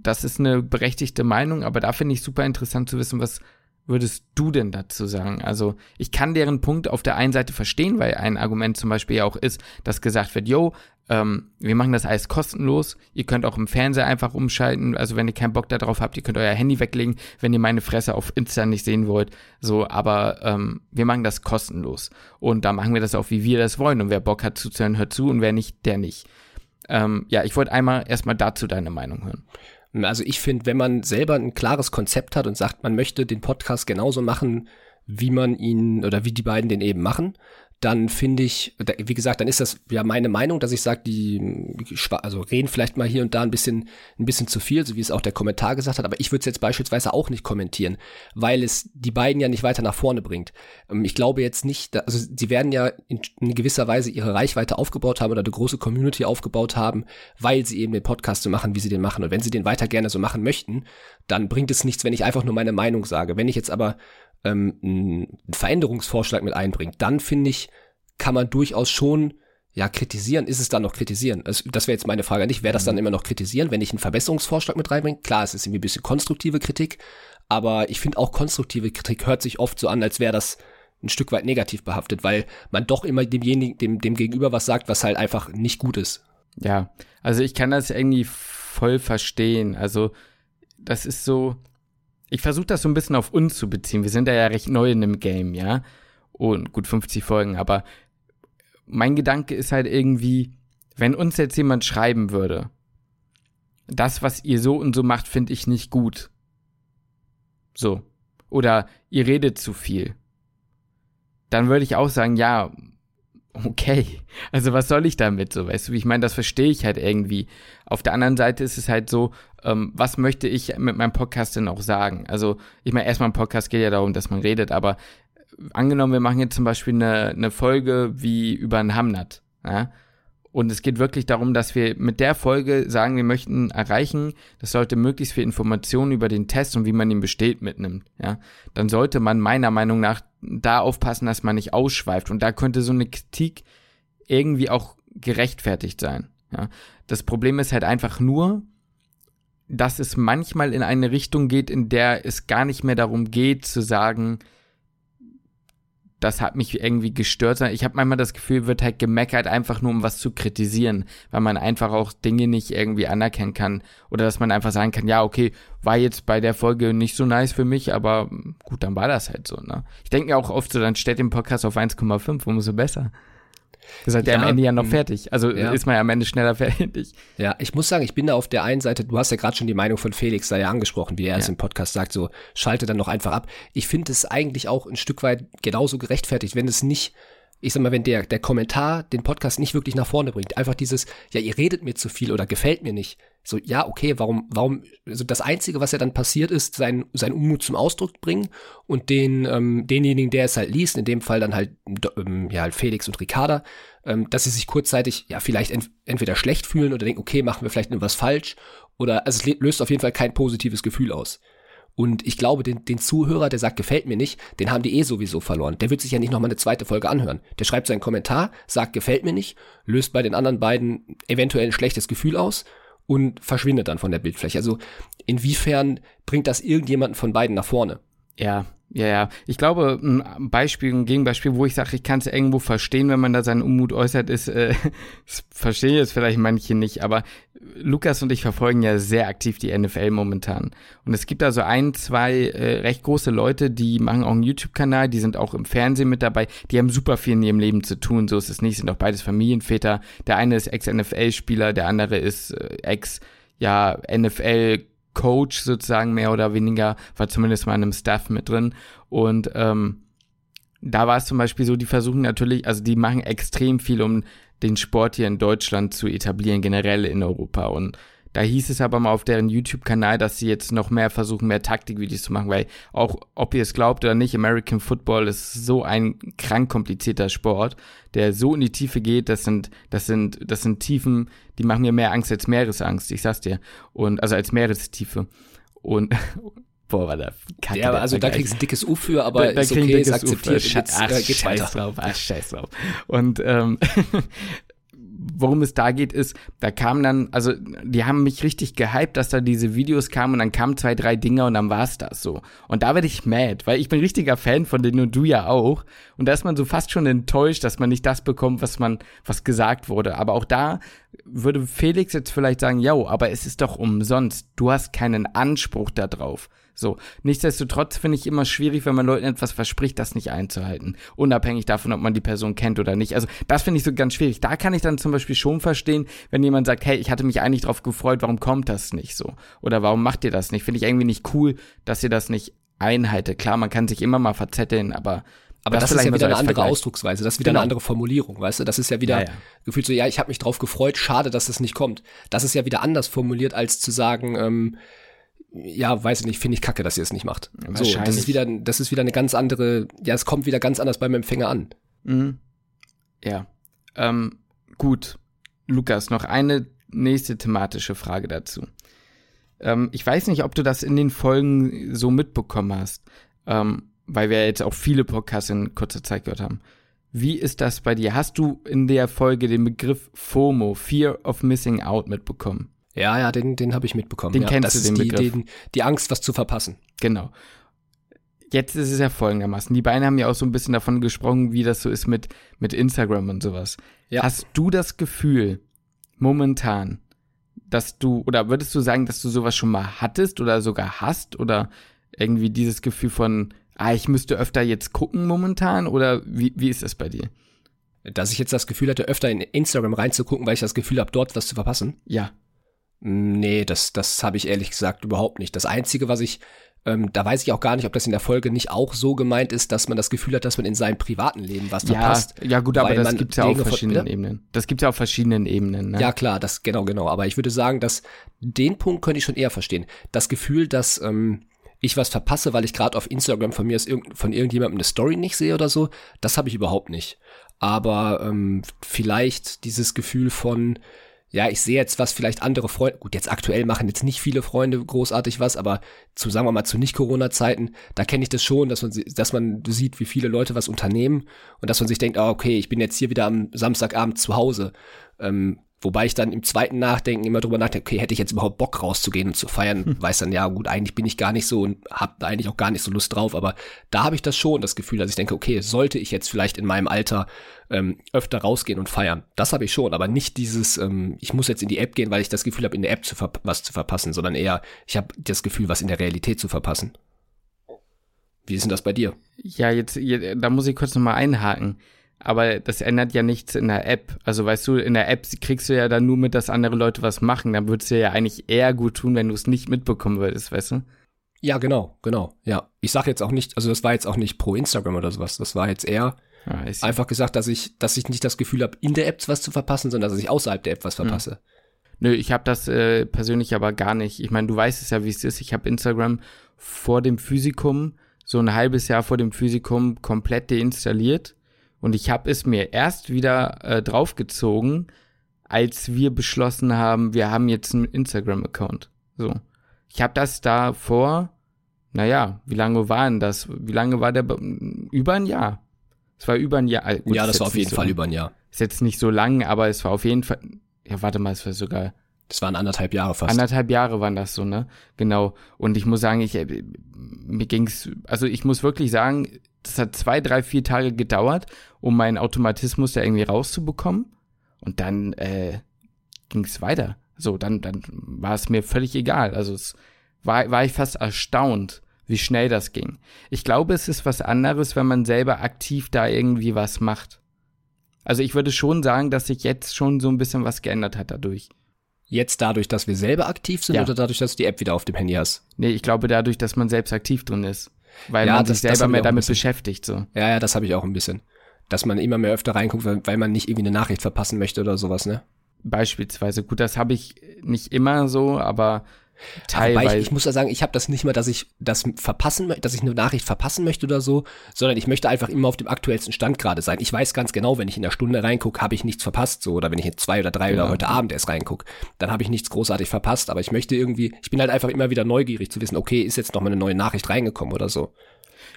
das ist eine berechtigte Meinung, aber da finde ich super interessant zu wissen, was würdest du denn dazu sagen? Also ich kann deren Punkt auf der einen Seite verstehen, weil ein Argument zum Beispiel ja auch ist, dass gesagt wird, yo, ähm, wir machen das alles kostenlos. Ihr könnt auch im Fernseher einfach umschalten. Also wenn ihr keinen Bock darauf habt, ihr könnt euer Handy weglegen, wenn ihr meine Fresse auf Insta nicht sehen wollt. So, aber ähm, wir machen das kostenlos. Und da machen wir das auch, wie wir das wollen. Und wer Bock hat zuzuhören, hört zu und wer nicht, der nicht. Ähm, ja, ich wollte einmal erstmal dazu deine Meinung hören. Also ich finde, wenn man selber ein klares Konzept hat und sagt, man möchte den Podcast genauso machen, wie man ihn oder wie die beiden den eben machen, dann finde ich, wie gesagt, dann ist das ja meine Meinung, dass ich sage, die also reden vielleicht mal hier und da ein bisschen, ein bisschen zu viel, so wie es auch der Kommentar gesagt hat, aber ich würde es jetzt beispielsweise auch nicht kommentieren, weil es die beiden ja nicht weiter nach vorne bringt. Ähm, ich glaube jetzt nicht, also sie werden ja in, in gewisser Weise ihre Reichweite aufgebaut haben oder eine große Community aufgebaut haben, weil sie eben den Podcast so machen, wie sie den machen. Und wenn sie den weiter gerne so machen möchten, dann bringt es nichts, wenn ich einfach nur meine Meinung sage. Wenn ich jetzt aber ähm, einen Veränderungsvorschlag mit einbringt, dann finde ich, kann man durchaus schon ja, kritisieren, ist es dann noch kritisieren? Das, das wäre jetzt meine Frage nicht. Wäre das dann mhm. immer noch kritisieren, wenn ich einen Verbesserungsvorschlag mit reinbringe? Klar, es ist irgendwie ein bisschen konstruktive Kritik, aber ich finde auch konstruktive Kritik hört sich oft so an, als wäre das ein Stück weit negativ behaftet, weil man doch immer demjenigen, dem, dem Gegenüber was sagt, was halt einfach nicht gut ist. Ja, also ich kann das irgendwie voll verstehen. Also das ist so, ich versuche das so ein bisschen auf uns zu beziehen. Wir sind da ja recht neu in dem Game, ja. Und gut 50 Folgen, aber mein Gedanke ist halt irgendwie, wenn uns jetzt jemand schreiben würde, das, was ihr so und so macht, finde ich nicht gut. So. Oder ihr redet zu viel. Dann würde ich auch sagen, ja, okay. Also was soll ich damit so, weißt du? Ich meine, das verstehe ich halt irgendwie. Auf der anderen Seite ist es halt so, ähm, was möchte ich mit meinem Podcast denn auch sagen? Also, ich meine, erstmal ein Podcast geht ja darum, dass man redet, aber angenommen, wir machen jetzt zum Beispiel eine, eine Folge wie über ein Hamnat, ja? Und es geht wirklich darum, dass wir mit der Folge sagen, wir möchten erreichen, das sollte möglichst viel Informationen über den Test und wie man ihn besteht mitnimmt, ja. Dann sollte man meiner Meinung nach da aufpassen, dass man nicht ausschweift. Und da könnte so eine Kritik irgendwie auch gerechtfertigt sein, ja. Das Problem ist halt einfach nur, dass es manchmal in eine Richtung geht, in der es gar nicht mehr darum geht zu sagen, das hat mich irgendwie gestört. Ich habe manchmal das Gefühl, wird halt gemeckert, einfach nur um was zu kritisieren, weil man einfach auch Dinge nicht irgendwie anerkennen kann. Oder dass man einfach sagen kann, ja, okay, war jetzt bei der Folge nicht so nice für mich, aber gut, dann war das halt so. Ne? Ich denke mir auch oft so, dann stellt den Podcast auf 1,5, umso besser. Ihr seid ja, ja am Ende ja noch mm, fertig. Also ja. ist man ja am Ende schneller (laughs) fertig. Ja, ich muss sagen, ich bin da auf der einen Seite, du hast ja gerade schon die Meinung von Felix da ja angesprochen, wie er ja. es im Podcast sagt, so schalte dann noch einfach ab. Ich finde es eigentlich auch ein Stück weit genauso gerechtfertigt, wenn es nicht ich sag mal, wenn der, der Kommentar den Podcast nicht wirklich nach vorne bringt, einfach dieses, ja, ihr redet mir zu viel oder gefällt mir nicht. So, ja, okay, warum, warum, also das Einzige, was ja dann passiert ist, sein, sein Unmut zum Ausdruck bringen und den, ähm, denjenigen, der es halt liest, in dem Fall dann halt, ähm, ja, halt Felix und Ricarda, ähm, dass sie sich kurzzeitig, ja, vielleicht ent entweder schlecht fühlen oder denken, okay, machen wir vielleicht irgendwas falsch oder, also es löst auf jeden Fall kein positives Gefühl aus. Und ich glaube, den, den Zuhörer, der sagt, gefällt mir nicht, den haben die eh sowieso verloren. Der wird sich ja nicht nochmal eine zweite Folge anhören. Der schreibt seinen Kommentar, sagt, gefällt mir nicht, löst bei den anderen beiden eventuell ein schlechtes Gefühl aus und verschwindet dann von der Bildfläche. Also inwiefern bringt das irgendjemanden von beiden nach vorne? Ja, ja, ja. Ich glaube, ein Beispiel, ein Gegenbeispiel, wo ich sage, ich kann es irgendwo verstehen, wenn man da seinen Unmut äußert, ist, äh, (laughs) verstehe jetzt vielleicht manche nicht, aber Lukas und ich verfolgen ja sehr aktiv die NFL momentan. Und es gibt da so ein, zwei äh, recht große Leute, die machen auch einen YouTube-Kanal, die sind auch im Fernsehen mit dabei, die haben super viel in ihrem Leben zu tun, so ist es nicht, sind auch beides Familienväter. Der eine ist Ex-NFL-Spieler, der andere ist äh, Ex- ja, NFL Coach sozusagen mehr oder weniger, war zumindest mal in einem Staff mit drin. Und ähm, da war es zum Beispiel so, die versuchen natürlich, also die machen extrem viel, um den Sport hier in Deutschland zu etablieren, generell in Europa. Und da hieß es aber mal auf deren YouTube-Kanal, dass sie jetzt noch mehr versuchen, mehr Taktikvideos zu machen, weil auch, ob ihr es glaubt oder nicht, American Football ist so ein krank komplizierter Sport, der so in die Tiefe geht, das sind, das sind, das sind Tiefen, die machen mir mehr Angst als Meeresangst, ich sag's dir. Und, also als Meerestiefe. Und, (laughs) Boah, war da kacke. Ja, also da kriegst du ein dickes U für, aber da, da ist okay, ist akzeptiert. Jetzt, ach, äh, scheiß weiter. drauf, ach, scheiß drauf. Und ähm, (laughs) worum es da geht, ist, da kam dann, also die haben mich richtig gehypt, dass da diese Videos kamen und dann kamen zwei, drei Dinger und dann war's das so. Und da werde ich mad, weil ich bin richtiger Fan von denen und du ja auch. Und da ist man so fast schon enttäuscht, dass man nicht das bekommt, was man, was gesagt wurde. Aber auch da würde Felix jetzt vielleicht sagen, ja, aber es ist doch umsonst. Du hast keinen Anspruch darauf. So. Nichtsdestotrotz finde ich immer schwierig, wenn man Leuten etwas verspricht, das nicht einzuhalten. Unabhängig davon, ob man die Person kennt oder nicht. Also, das finde ich so ganz schwierig. Da kann ich dann zum Beispiel schon verstehen, wenn jemand sagt, hey, ich hatte mich eigentlich drauf gefreut, warum kommt das nicht so? Oder warum macht ihr das nicht? Finde ich irgendwie nicht cool, dass ihr das nicht einhaltet. Klar, man kann sich immer mal verzetteln, aber Aber das, das ist ja wieder eine andere Vergleich. Ausdrucksweise, das ist wieder genau. eine andere Formulierung, weißt du? Das ist ja wieder ja, ja. gefühlt so, ja, ich habe mich drauf gefreut, schade, dass es nicht kommt. Das ist ja wieder anders formuliert, als zu sagen, ähm, ja, weiß ich nicht, finde ich kacke, dass ihr es nicht macht. Ja, so, das ist wieder, das ist wieder eine ganz andere, ja, es kommt wieder ganz anders beim Empfänger an. Mhm. Ja. Ähm, gut. Lukas, noch eine nächste thematische Frage dazu. Ähm, ich weiß nicht, ob du das in den Folgen so mitbekommen hast, ähm, weil wir jetzt auch viele Podcasts in kurzer Zeit gehört haben. Wie ist das bei dir? Hast du in der Folge den Begriff FOMO, Fear of Missing Out, mitbekommen? Ja, ja, den, den habe ich mitbekommen. Den ja, kennst das du, den die, Begriff. Den, die Angst, was zu verpassen. Genau. Jetzt ist es ja folgendermaßen. Die beiden haben ja auch so ein bisschen davon gesprochen, wie das so ist mit, mit Instagram und sowas. Ja. Hast du das Gefühl, momentan, dass du, oder würdest du sagen, dass du sowas schon mal hattest oder sogar hast oder irgendwie dieses Gefühl von, ah, ich müsste öfter jetzt gucken momentan oder wie, wie ist das bei dir? Dass ich jetzt das Gefühl hatte, öfter in Instagram reinzugucken, weil ich das Gefühl habe, dort was zu verpassen? Ja. Nee, das, das habe ich ehrlich gesagt überhaupt nicht. Das Einzige, was ich, ähm, da weiß ich auch gar nicht, ob das in der Folge nicht auch so gemeint ist, dass man das Gefühl hat, dass man in seinem privaten Leben was verpasst. Ja, ja gut, aber das gibt's ja auf verschiedenen Ebenen. Das gibt's ja auf verschiedenen Ebenen. Ne? Ja, klar, das genau, genau. Aber ich würde sagen, dass den Punkt könnte ich schon eher verstehen. Das Gefühl, dass ähm, ich was verpasse, weil ich gerade auf Instagram von mir ist von irgendjemandem eine Story nicht sehe oder so, das habe ich überhaupt nicht. Aber ähm, vielleicht dieses Gefühl von ja, ich sehe jetzt, was vielleicht andere Freunde, gut, jetzt aktuell machen jetzt nicht viele Freunde großartig was, aber zu, sagen wir mal, zu Nicht-Corona-Zeiten, da kenne ich das schon, dass man, dass man sieht, wie viele Leute was unternehmen und dass man sich denkt, ah, okay, ich bin jetzt hier wieder am Samstagabend zu Hause. Ähm, Wobei ich dann im zweiten Nachdenken immer drüber nachdenke, okay, hätte ich jetzt überhaupt Bock rauszugehen und zu feiern, hm. weiß dann, ja gut, eigentlich bin ich gar nicht so und habe eigentlich auch gar nicht so Lust drauf, aber da habe ich das schon, das Gefühl, dass ich denke, okay, sollte ich jetzt vielleicht in meinem Alter ähm, öfter rausgehen und feiern. Das habe ich schon, aber nicht dieses, ähm, ich muss jetzt in die App gehen, weil ich das Gefühl habe, in der App zu was zu verpassen, sondern eher, ich habe das Gefühl, was in der Realität zu verpassen. Wie ist denn das bei dir? Ja, jetzt, da muss ich kurz nochmal einhaken aber das ändert ja nichts in der App. Also weißt du, in der App kriegst du ja dann nur mit, dass andere Leute was machen. Dann würdest du ja eigentlich eher gut tun, wenn du es nicht mitbekommen würdest, weißt du? Ja, genau, genau. Ja, ich sag jetzt auch nicht, also das war jetzt auch nicht pro Instagram oder sowas. Das war jetzt eher ah, einfach gesagt, dass ich, dass ich nicht das Gefühl habe, in der App was zu verpassen, sondern dass ich außerhalb der App was hm. verpasse. Hm. Nö, ich habe das äh, persönlich aber gar nicht. Ich meine, du weißt es ja, wie es ist. Ich habe Instagram vor dem Physikum, so ein halbes Jahr vor dem Physikum, komplett deinstalliert und ich habe es mir erst wieder äh, draufgezogen, als wir beschlossen haben, wir haben jetzt einen Instagram-Account. So. Ich habe das da vor, naja, wie lange war denn das? Wie lange war der? Über ein Jahr. Es war über ein Jahr. Äh, gut, ja, das war auf jeden so, Fall über ein Jahr. Ist jetzt nicht so lang, aber es war auf jeden Fall. Ja, warte mal, es war sogar. Das waren anderthalb Jahre fast. Anderthalb Jahre waren das so, ne? Genau. Und ich muss sagen, ich äh, mir ging's, also ich muss wirklich sagen, das hat zwei, drei, vier Tage gedauert, um meinen Automatismus da irgendwie rauszubekommen. Und dann äh, ging es weiter. So, dann, dann war es mir völlig egal. Also es war, war ich fast erstaunt, wie schnell das ging. Ich glaube, es ist was anderes, wenn man selber aktiv da irgendwie was macht. Also ich würde schon sagen, dass sich jetzt schon so ein bisschen was geändert hat dadurch. Jetzt dadurch, dass wir selber aktiv sind ja. oder dadurch, dass du die App wieder auf dem Handy hast? Nee, ich glaube dadurch, dass man selbst aktiv drin ist weil ja, man das, sich selber mehr damit beschäftigt. So. Ja, ja, das habe ich auch ein bisschen. Dass man immer mehr öfter reinguckt, weil, weil man nicht irgendwie eine Nachricht verpassen möchte oder sowas, ne? Beispielsweise. Gut, das habe ich nicht immer so, aber Teilweise. ich, ich muss ja sagen, ich habe das nicht mal, dass ich das verpassen, dass ich eine Nachricht verpassen möchte oder so, sondern ich möchte einfach immer auf dem aktuellsten Stand gerade sein. Ich weiß ganz genau, wenn ich in der Stunde reingucke, habe ich nichts verpasst, so oder wenn ich in zwei oder drei ja. oder heute Abend erst reingucke, dann habe ich nichts großartig verpasst. Aber ich möchte irgendwie, ich bin halt einfach immer wieder neugierig zu wissen, okay, ist jetzt noch mal eine neue Nachricht reingekommen oder so.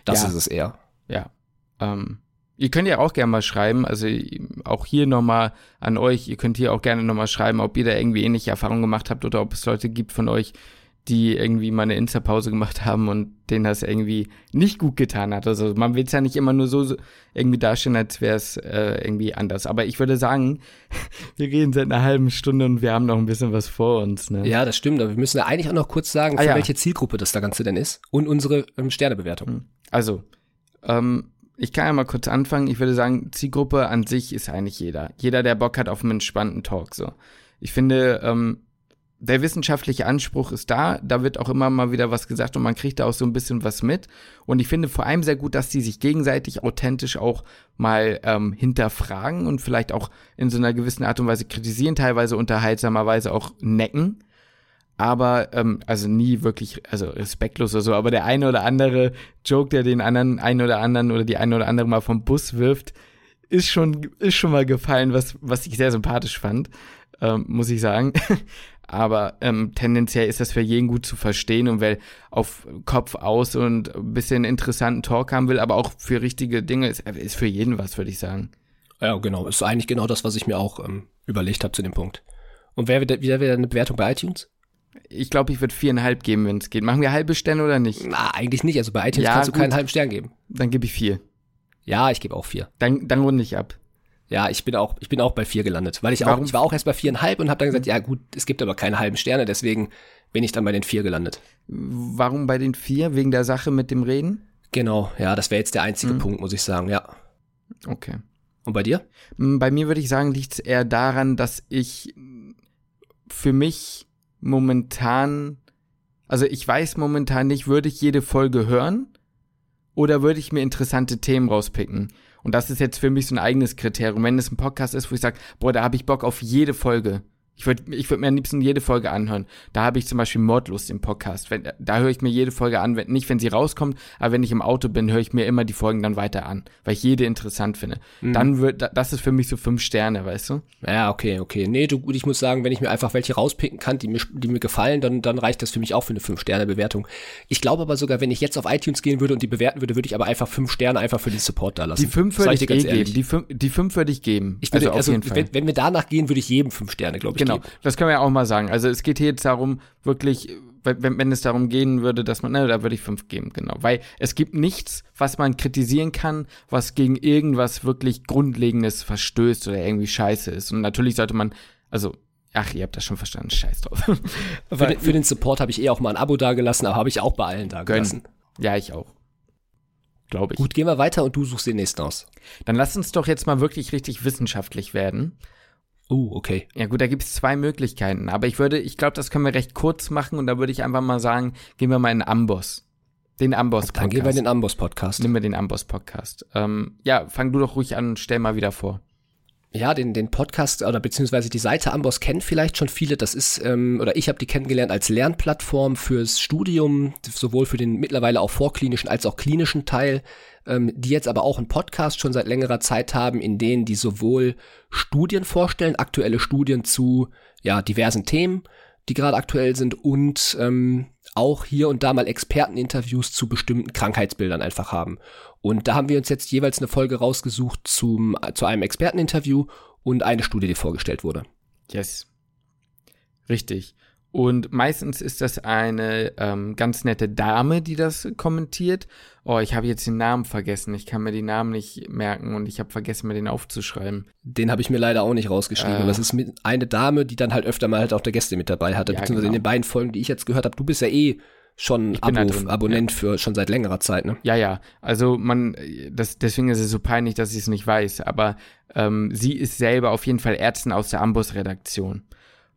Das ja. ist es eher. Ja. Ähm, Ihr könnt ja auch gerne mal schreiben, also auch hier nochmal an euch, ihr könnt hier auch gerne nochmal schreiben, ob ihr da irgendwie ähnliche Erfahrungen gemacht habt oder ob es Leute gibt von euch, die irgendwie mal eine Insta-Pause gemacht haben und denen das irgendwie nicht gut getan hat. Also man will es ja nicht immer nur so irgendwie darstellen, als wäre es äh, irgendwie anders. Aber ich würde sagen, (laughs) wir reden seit einer halben Stunde und wir haben noch ein bisschen was vor uns. Ne? Ja, das stimmt. Aber wir müssen ja eigentlich auch noch kurz sagen, ah für ja. welche Zielgruppe das da Ganze denn ist und unsere ähm, Sternebewertung. Hm. Also, ähm, ich kann ja mal kurz anfangen. Ich würde sagen, Zielgruppe an sich ist eigentlich jeder. Jeder, der Bock hat auf einen entspannten Talk, so. Ich finde, ähm, der wissenschaftliche Anspruch ist da, da wird auch immer mal wieder was gesagt und man kriegt da auch so ein bisschen was mit. Und ich finde vor allem sehr gut, dass die sich gegenseitig authentisch auch mal ähm, hinterfragen und vielleicht auch in so einer gewissen Art und Weise kritisieren, teilweise unterhaltsamerweise auch necken. Aber, ähm, also nie wirklich, also respektlos oder so, aber der eine oder andere Joke, der den anderen, einen oder anderen oder die eine oder andere mal vom Bus wirft, ist schon, ist schon mal gefallen, was, was ich sehr sympathisch fand, ähm, muss ich sagen. (laughs) aber ähm, tendenziell ist das für jeden gut zu verstehen und wer auf Kopf aus und ein bisschen interessanten Talk haben will, aber auch für richtige Dinge, ist, ist für jeden was, würde ich sagen. Ja, genau. Ist eigentlich genau das, was ich mir auch ähm, überlegt habe zu dem Punkt. Und wer wäre wär eine Bewertung bei iTunes? Ich glaube, ich würde viereinhalb geben, wenn es geht. Machen wir halbe Sterne oder nicht? Na, eigentlich nicht. Also bei iTunes ja, kannst du gut. keinen halben Stern geben. Dann gebe ich vier. Ja, ich gebe auch vier. Dann, dann runde ich ab. Ja, ich bin auch, ich bin auch bei vier gelandet, weil ich Warum? auch, ich war auch erst bei viereinhalb und habe dann gesagt, ja gut, es gibt aber keine halben Sterne, deswegen bin ich dann bei den vier gelandet. Warum bei den vier? Wegen der Sache mit dem Reden? Genau, ja, das wäre jetzt der einzige mhm. Punkt, muss ich sagen, ja. Okay. Und bei dir? Hm, bei mir würde ich sagen, liegt es eher daran, dass ich für mich momentan, also ich weiß momentan nicht, würde ich jede Folge hören oder würde ich mir interessante Themen rauspicken? Und das ist jetzt für mich so ein eigenes Kriterium. Wenn es ein Podcast ist, wo ich sage, boah, da habe ich Bock auf jede Folge, ich würde ich würd mir am liebsten jede Folge anhören. Da habe ich zum Beispiel Mordlust im Podcast. Wenn, da höre ich mir jede Folge an, wenn, nicht wenn sie rauskommt, aber wenn ich im Auto bin, höre ich mir immer die Folgen dann weiter an, weil ich jede interessant finde. Mhm. Dann wird, das ist für mich so fünf Sterne, weißt du? Ja, okay, okay. Nee, du, ich muss sagen, wenn ich mir einfach welche rauspicken kann, die mir, die mir gefallen, dann, dann reicht das für mich auch für eine fünf Sterne Bewertung. Ich glaube aber sogar, wenn ich jetzt auf iTunes gehen würde und die bewerten würde, würde ich aber einfach fünf Sterne einfach für den Support da lassen. Die fünf würde ich, ich eh geben. Die fünf, die fünf würde ich geben. Ich würde, also, also wenn, wenn wir danach gehen, würde ich jedem fünf Sterne, glaube ich, genau. Genau. Das können wir ja auch mal sagen. Also es geht hier jetzt darum, wirklich, wenn, wenn es darum gehen würde, dass man, na, da würde ich fünf geben, genau. Weil es gibt nichts, was man kritisieren kann, was gegen irgendwas wirklich Grundlegendes verstößt oder irgendwie scheiße ist. Und natürlich sollte man, also Ach, ihr habt das schon verstanden. Scheiß drauf. (laughs) für, den, für, den, Support habe ich eh auch mal ein Abo dagelassen, aber habe ich auch bei allen dagelassen. Ja, ich auch. Glaube ich. Gut, gehen wir weiter und du suchst den nächsten aus. Dann lass uns doch jetzt mal wirklich richtig wissenschaftlich werden. Oh, okay. Ja gut, da gibt es zwei Möglichkeiten. Aber ich würde, ich glaube, das können wir recht kurz machen und da würde ich einfach mal sagen, gehen wir mal in Amboss. Den Amboss-Podcast. Dann gehen wir in den Amboss-Podcast. Nehmen wir den Amboss-Podcast. Ähm, ja, fang du doch ruhig an, stell mal wieder vor. Ja, den, den Podcast oder beziehungsweise die Seite Amboss kennen vielleicht schon viele. Das ist, ähm, oder ich habe die kennengelernt als Lernplattform fürs Studium, sowohl für den mittlerweile auch vorklinischen als auch klinischen Teil ähm, die jetzt aber auch einen Podcast schon seit längerer Zeit haben, in denen die sowohl Studien vorstellen, aktuelle Studien zu ja, diversen Themen, die gerade aktuell sind und ähm, auch hier und da mal Experteninterviews zu bestimmten Krankheitsbildern einfach haben. Und da haben wir uns jetzt jeweils eine Folge rausgesucht zum, zu einem Experteninterview und eine Studie, die vorgestellt wurde. Yes. Richtig. Und meistens ist das eine ähm, ganz nette Dame, die das kommentiert. Oh, ich habe jetzt den Namen vergessen. Ich kann mir den Namen nicht merken und ich habe vergessen, mir den aufzuschreiben. Den habe ich mir leider auch nicht rausgeschrieben. Äh. Das ist eine Dame, die dann halt öfter mal halt auch der Gäste mit dabei hatte. Ja, beziehungsweise genau. in den beiden Folgen, die ich jetzt gehört habe. Du bist ja eh schon Abo, Abonnent ja. für schon seit längerer Zeit, ne? Ja, ja. Also man, das, deswegen ist es so peinlich, dass ich es nicht weiß. Aber ähm, sie ist selber auf jeden Fall Ärztin aus der Ambus-Redaktion.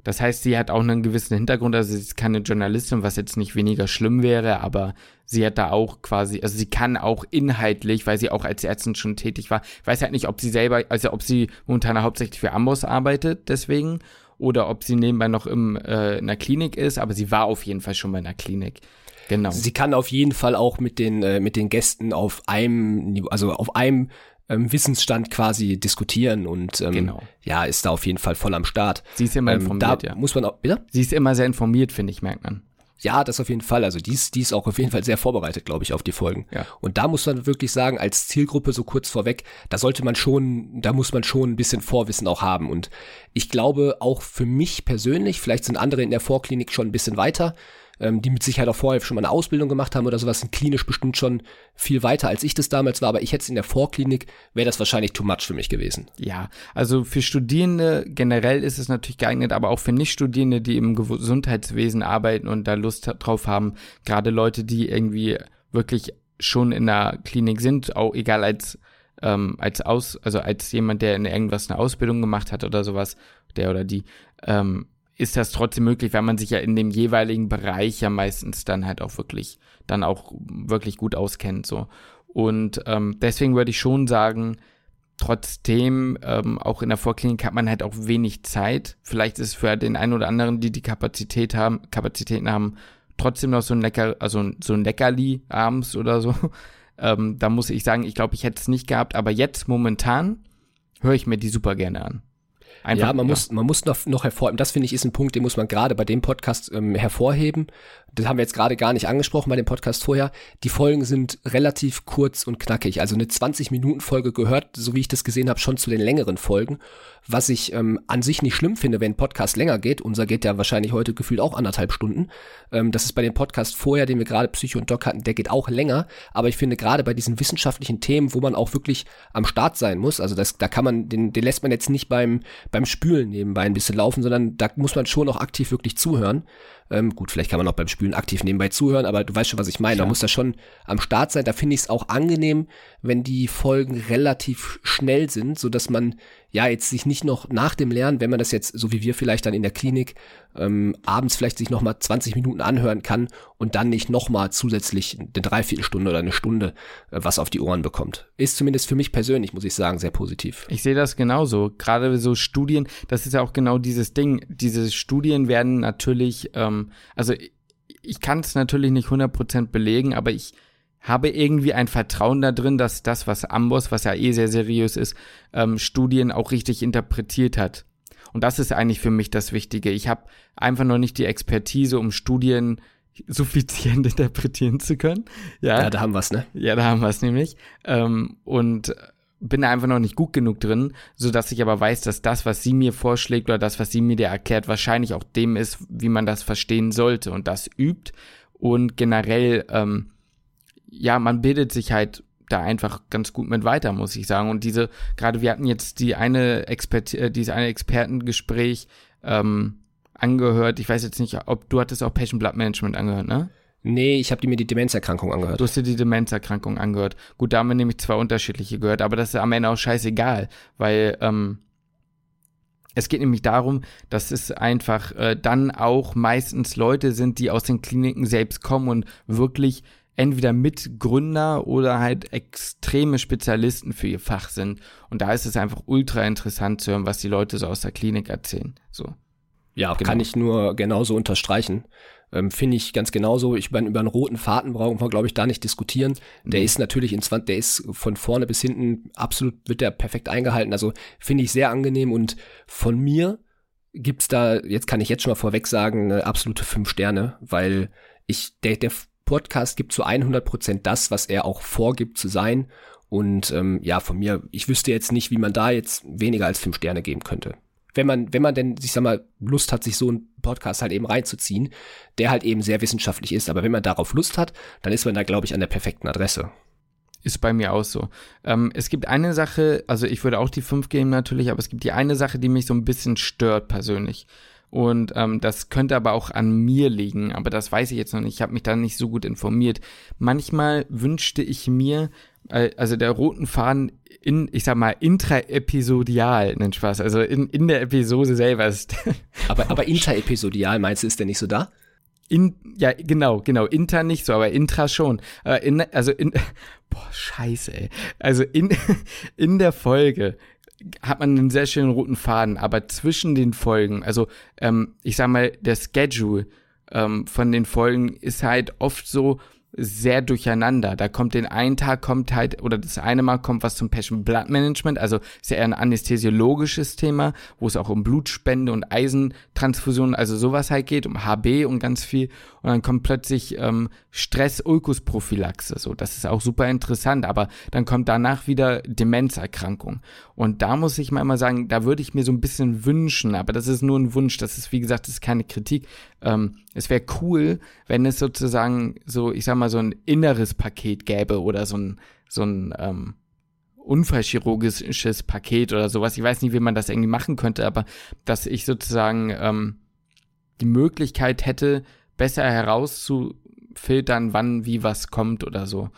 Das heißt, sie hat auch einen gewissen Hintergrund, also sie ist keine Journalistin, was jetzt nicht weniger schlimm wäre, aber sie hat da auch quasi, also sie kann auch inhaltlich, weil sie auch als Ärztin schon tätig war, ich weiß halt nicht, ob sie selber, also ob sie momentan hauptsächlich für Amboss arbeitet, deswegen, oder ob sie nebenbei noch im, äh, in der Klinik ist, aber sie war auf jeden Fall schon mal in der Klinik. Genau. Sie kann auf jeden Fall auch mit den, äh, mit den Gästen auf einem, also auf einem ähm, Wissensstand quasi diskutieren und ähm, genau. ja, ist da auf jeden Fall voll am Start. Sie ist immer ähm, informiert, ja. Muss man auch, bitte? Sie ist immer sehr informiert, finde ich, merkt man. Ja, das auf jeden Fall. Also die ist, die ist auch auf jeden Fall sehr vorbereitet, glaube ich, auf die Folgen. Ja. Und da muss man wirklich sagen, als Zielgruppe so kurz vorweg, da sollte man schon, da muss man schon ein bisschen Vorwissen auch haben. Und ich glaube auch für mich persönlich, vielleicht sind andere in der Vorklinik schon ein bisschen weiter, ähm, die mit Sicherheit auch vorher schon mal eine Ausbildung gemacht haben oder sowas, sind klinisch bestimmt schon viel weiter, als ich das damals war. Aber ich hätte es in der Vorklinik, wäre das wahrscheinlich too much für mich gewesen. Ja, also für Studierende generell ist es natürlich geeignet, aber auch für Nicht-Studierende, die im Gesundheitswesen arbeiten und da Lust drauf haben, gerade Leute, die irgendwie wirklich schon in der Klinik sind, auch egal als ähm, als aus, also als jemand, der in irgendwas eine Ausbildung gemacht hat oder sowas, der oder die, ähm, ist das trotzdem möglich, weil man sich ja in dem jeweiligen Bereich ja meistens dann halt auch wirklich, dann auch wirklich gut auskennt, so. Und ähm, deswegen würde ich schon sagen, trotzdem, ähm, auch in der Vorklinik hat man halt auch wenig Zeit. Vielleicht ist für den einen oder anderen, die die Kapazität haben, Kapazitäten haben, trotzdem noch so ein Lecker, also so ein Leckerli abends oder so. (laughs) Ähm, da muss ich sagen, ich glaube, ich hätte es nicht gehabt, aber jetzt momentan höre ich mir die super gerne an. Einfach, ja, man ja. muss, man muss noch, noch hervorheben, das finde ich ist ein Punkt, den muss man gerade bei dem Podcast ähm, hervorheben. Das haben wir jetzt gerade gar nicht angesprochen bei dem Podcast vorher. Die Folgen sind relativ kurz und knackig. Also eine 20-Minuten-Folge gehört, so wie ich das gesehen habe, schon zu den längeren Folgen. Was ich ähm, an sich nicht schlimm finde, wenn ein Podcast länger geht. Unser geht ja wahrscheinlich heute gefühlt auch anderthalb Stunden. Ähm, das ist bei dem Podcast vorher, den wir gerade Psycho und Doc hatten, der geht auch länger. Aber ich finde gerade bei diesen wissenschaftlichen Themen, wo man auch wirklich am Start sein muss, also das, da kann man, den, den lässt man jetzt nicht beim, beim Spülen nebenbei ein bisschen laufen, sondern da muss man schon auch aktiv wirklich zuhören. Ähm, gut, vielleicht kann man auch beim Spülen aktiv nebenbei zuhören, aber du weißt schon, was ich meine. Ja. Da muss da schon am Start sein. Da finde ich es auch angenehm, wenn die Folgen relativ schnell sind, so dass man ja jetzt sich nicht noch nach dem Lernen, wenn man das jetzt, so wie wir vielleicht dann in der Klinik, ähm, abends vielleicht sich nochmal 20 Minuten anhören kann und dann nicht nochmal zusätzlich eine Dreiviertelstunde oder eine Stunde äh, was auf die Ohren bekommt. Ist zumindest für mich persönlich, muss ich sagen, sehr positiv. Ich sehe das genauso. Gerade so Studien, das ist ja auch genau dieses Ding. Diese Studien werden natürlich, ähm, also ich kann es natürlich nicht 100% belegen, aber ich habe irgendwie ein Vertrauen da drin, dass das, was Amboss, was ja eh sehr seriös ist, ähm, Studien auch richtig interpretiert hat. Und das ist eigentlich für mich das Wichtige. Ich habe einfach noch nicht die Expertise, um Studien (laughs) suffizient (laughs) interpretieren zu können. Ja, ja da haben wir's, ne? Ja, da haben wir's nämlich. Ähm, und bin da einfach noch nicht gut genug drin, so dass ich aber weiß, dass das, was sie mir vorschlägt oder das, was sie mir dir erklärt, wahrscheinlich auch dem ist, wie man das verstehen sollte und das übt und generell ähm, ja, man bildet sich halt da einfach ganz gut mit weiter, muss ich sagen. Und diese, gerade wir hatten jetzt die eine Expert, äh, dieses eine Expertengespräch ähm, angehört. Ich weiß jetzt nicht, ob du hattest auch Patient Blood Management angehört, ne? Nee, ich habe mir die Demenzerkrankung angehört. Du hast dir die Demenzerkrankung angehört. Gut, da haben wir nämlich zwei unterschiedliche gehört, aber das ist am Ende auch scheißegal, weil ähm, es geht nämlich darum, dass es einfach äh, dann auch meistens Leute sind, die aus den Kliniken selbst kommen und wirklich entweder Mitgründer oder halt extreme Spezialisten für ihr Fach sind. Und da ist es einfach ultra interessant zu hören, was die Leute so aus der Klinik erzählen. So. Ja, genau. kann ich nur genauso unterstreichen. Ähm, Finde ich ganz genauso. Ich meine, über einen roten Faden brauchen wir, glaube ich, da nicht diskutieren. Der mhm. ist natürlich in 20, der ist von vorne bis hinten absolut, wird der perfekt eingehalten. Also finde ich sehr angenehm und von mir gibt's da, jetzt kann ich jetzt schon mal vorweg sagen, eine absolute fünf Sterne, weil ich, der, der Podcast gibt zu 100 Prozent das, was er auch vorgibt zu sein. Und ähm, ja, von mir, ich wüsste jetzt nicht, wie man da jetzt weniger als fünf Sterne geben könnte. Wenn man, wenn man denn, ich sag mal, Lust hat, sich so einen Podcast halt eben reinzuziehen, der halt eben sehr wissenschaftlich ist. Aber wenn man darauf Lust hat, dann ist man da, glaube ich, an der perfekten Adresse. Ist bei mir auch so. Ähm, es gibt eine Sache, also ich würde auch die fünf geben natürlich, aber es gibt die eine Sache, die mich so ein bisschen stört persönlich. Und ähm, das könnte aber auch an mir liegen, aber das weiß ich jetzt noch nicht. Ich habe mich da nicht so gut informiert. Manchmal wünschte ich mir, äh, also der roten Faden in, ich sag mal, intraepisodial, nennt Spaß, also in, in der Episode selber ist. (laughs) aber, aber intraepisodial, meinst du, ist der nicht so da? In, ja, genau, genau. Inter nicht so, aber intra schon. Äh, in, also in, (laughs) boah, scheiße, ey. Also in, (laughs) in der Folge hat man einen sehr schönen roten Faden, aber zwischen den Folgen, also ähm, ich sag mal, der Schedule ähm, von den Folgen ist halt oft so, sehr durcheinander. Da kommt den einen Tag kommt halt, oder das eine Mal kommt was zum Passion Blood Management, also ist ja eher ein anästhesiologisches Thema, wo es auch um Blutspende und Eisentransfusion, also sowas halt geht, um HB und ganz viel. Und dann kommt plötzlich ähm, Stress-Ulkusprophylaxe, so. Das ist auch super interessant, aber dann kommt danach wieder Demenzerkrankung. Und da muss ich mal immer sagen, da würde ich mir so ein bisschen wünschen, aber das ist nur ein Wunsch, das ist, wie gesagt, das ist keine Kritik. Ähm, es wäre cool, wenn es sozusagen so, ich sag mal, so ein inneres Paket gäbe oder so ein, so ein ähm, unfallchirurgisches Paket oder sowas. Ich weiß nicht, wie man das irgendwie machen könnte, aber dass ich sozusagen ähm, die Möglichkeit hätte, besser herauszufiltern, wann wie was kommt oder so.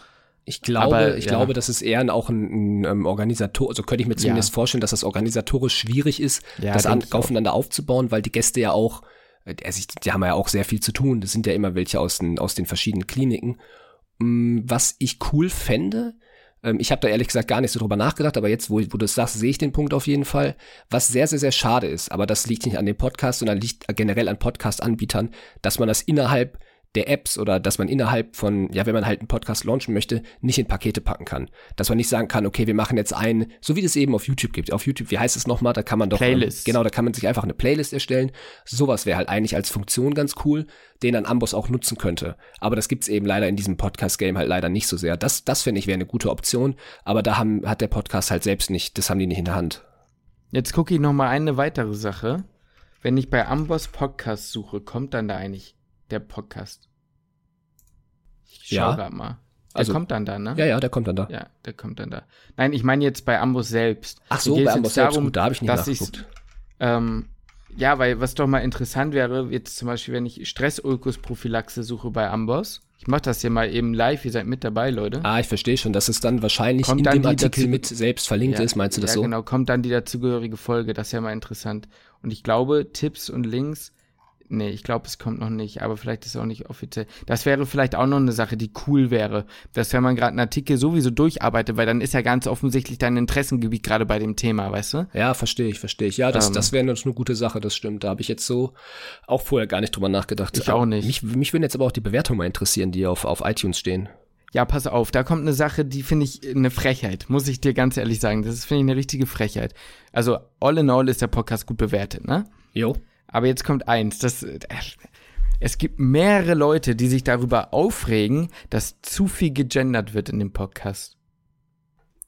Ich glaube, Aber, ich ja. glaube, das ist eher auch ein, ein, ein ähm, Organisator, also könnte ich mir zumindest ja. vorstellen, dass das organisatorisch schwierig ist, ja, das an, aufeinander aufzubauen, weil die Gäste ja auch, die haben ja auch sehr viel zu tun. Das sind ja immer welche aus den, aus den verschiedenen Kliniken. Mm, was ich cool fände, ähm, ich habe da ehrlich gesagt gar nicht so drüber nachgedacht, aber jetzt, wo, wo du das sagst, sehe ich den Punkt auf jeden Fall. Was sehr, sehr, sehr schade ist, aber das liegt nicht an dem Podcast, sondern liegt generell an Podcast-Anbietern, dass man das innerhalb der Apps oder dass man innerhalb von, ja, wenn man halt einen Podcast launchen möchte, nicht in Pakete packen kann. Dass man nicht sagen kann, okay, wir machen jetzt einen, so wie das eben auf YouTube gibt. Auf YouTube, wie heißt es nochmal? Da kann man doch, Playlist. genau, da kann man sich einfach eine Playlist erstellen. Sowas wäre halt eigentlich als Funktion ganz cool, den dann Amboss auch nutzen könnte. Aber das gibt's eben leider in diesem Podcast-Game halt leider nicht so sehr. Das, das finde ich wäre eine gute Option. Aber da haben, hat der Podcast halt selbst nicht, das haben die nicht in der Hand. Jetzt gucke ich nochmal eine weitere Sache. Wenn ich bei Amboss Podcast suche, kommt dann da eigentlich der Podcast? Ich schau ja. mal. Der also, kommt dann da, ne? Ja, ja, der kommt dann da. Ja, der kommt dann da. Nein, ich meine jetzt bei Ambos selbst. Ach so, bei Ambos selbst, darum, gut, da habe ich nicht nachgeguckt. Ähm, ja, weil was doch mal interessant wäre, jetzt zum Beispiel, wenn ich Stressulkus-Prophylaxe suche bei Amboss. Ich mache das hier mal eben live, ihr seid mit dabei, Leute. Ah, ich verstehe schon, dass es dann wahrscheinlich kommt in dem Artikel dazu, mit selbst verlinkt ja, ist, meinst du das ja, so? genau, kommt dann die dazugehörige Folge, das ist ja mal interessant. Und ich glaube, Tipps und Links Nee, ich glaube, es kommt noch nicht, aber vielleicht ist es auch nicht offiziell. Das wäre vielleicht auch noch eine Sache, die cool wäre, dass wenn man gerade einen Artikel sowieso durcharbeitet, weil dann ist ja ganz offensichtlich dein Interessengebiet gerade bei dem Thema, weißt du? Ja, verstehe ich, verstehe ich. Ja, das, ähm, das wäre eine gute Sache, das stimmt. Da habe ich jetzt so auch vorher gar nicht drüber nachgedacht. Ich auch nicht. Mich, mich würden jetzt aber auch die Bewertungen mal interessieren, die auf, auf iTunes stehen. Ja, pass auf, da kommt eine Sache, die finde ich eine Frechheit, muss ich dir ganz ehrlich sagen. Das ist, finde ich, eine richtige Frechheit. Also, all in all ist der Podcast gut bewertet, ne? Jo. Aber jetzt kommt eins, das, äh, es gibt mehrere Leute, die sich darüber aufregen, dass zu viel gegendert wird in dem Podcast.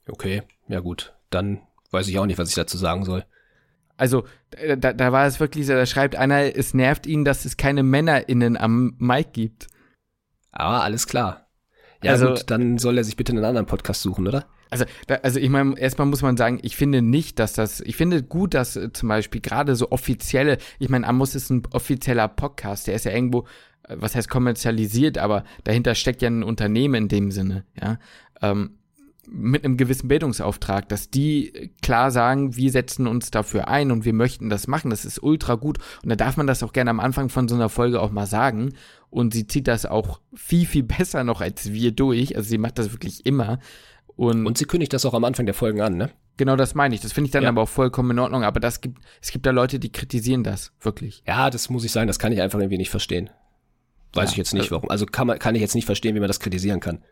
Okay, ja gut, dann weiß ich auch nicht, was ich dazu sagen soll. Also, da, da war es wirklich so, da schreibt einer, es nervt ihn, dass es keine MännerInnen am Mic gibt. Aber alles klar. Ja also, gut, dann soll er sich bitte einen anderen Podcast suchen, oder? Also, da, also ich meine, erstmal muss man sagen, ich finde nicht, dass das, ich finde gut, dass äh, zum Beispiel gerade so offizielle, ich meine, Amos ist ein offizieller Podcast, der ist ja irgendwo, äh, was heißt kommerzialisiert, aber dahinter steckt ja ein Unternehmen in dem Sinne, ja. Ähm, mit einem gewissen Bildungsauftrag, dass die klar sagen, wir setzen uns dafür ein und wir möchten das machen. Das ist ultra gut. Und da darf man das auch gerne am Anfang von so einer Folge auch mal sagen. Und sie zieht das auch viel, viel (laughs) besser noch als wir durch. Also sie macht das wirklich immer. Und, und sie kündigt das auch am Anfang der Folgen an, ne? Genau, das meine ich. Das finde ich dann ja. aber auch vollkommen in Ordnung. Aber das gibt, es gibt da Leute, die kritisieren das, wirklich. Ja, das muss ich sagen, das kann ich einfach irgendwie nicht verstehen. Weiß ja, ich jetzt nicht, warum. Also kann man, kann ich jetzt nicht verstehen, wie man das kritisieren kann.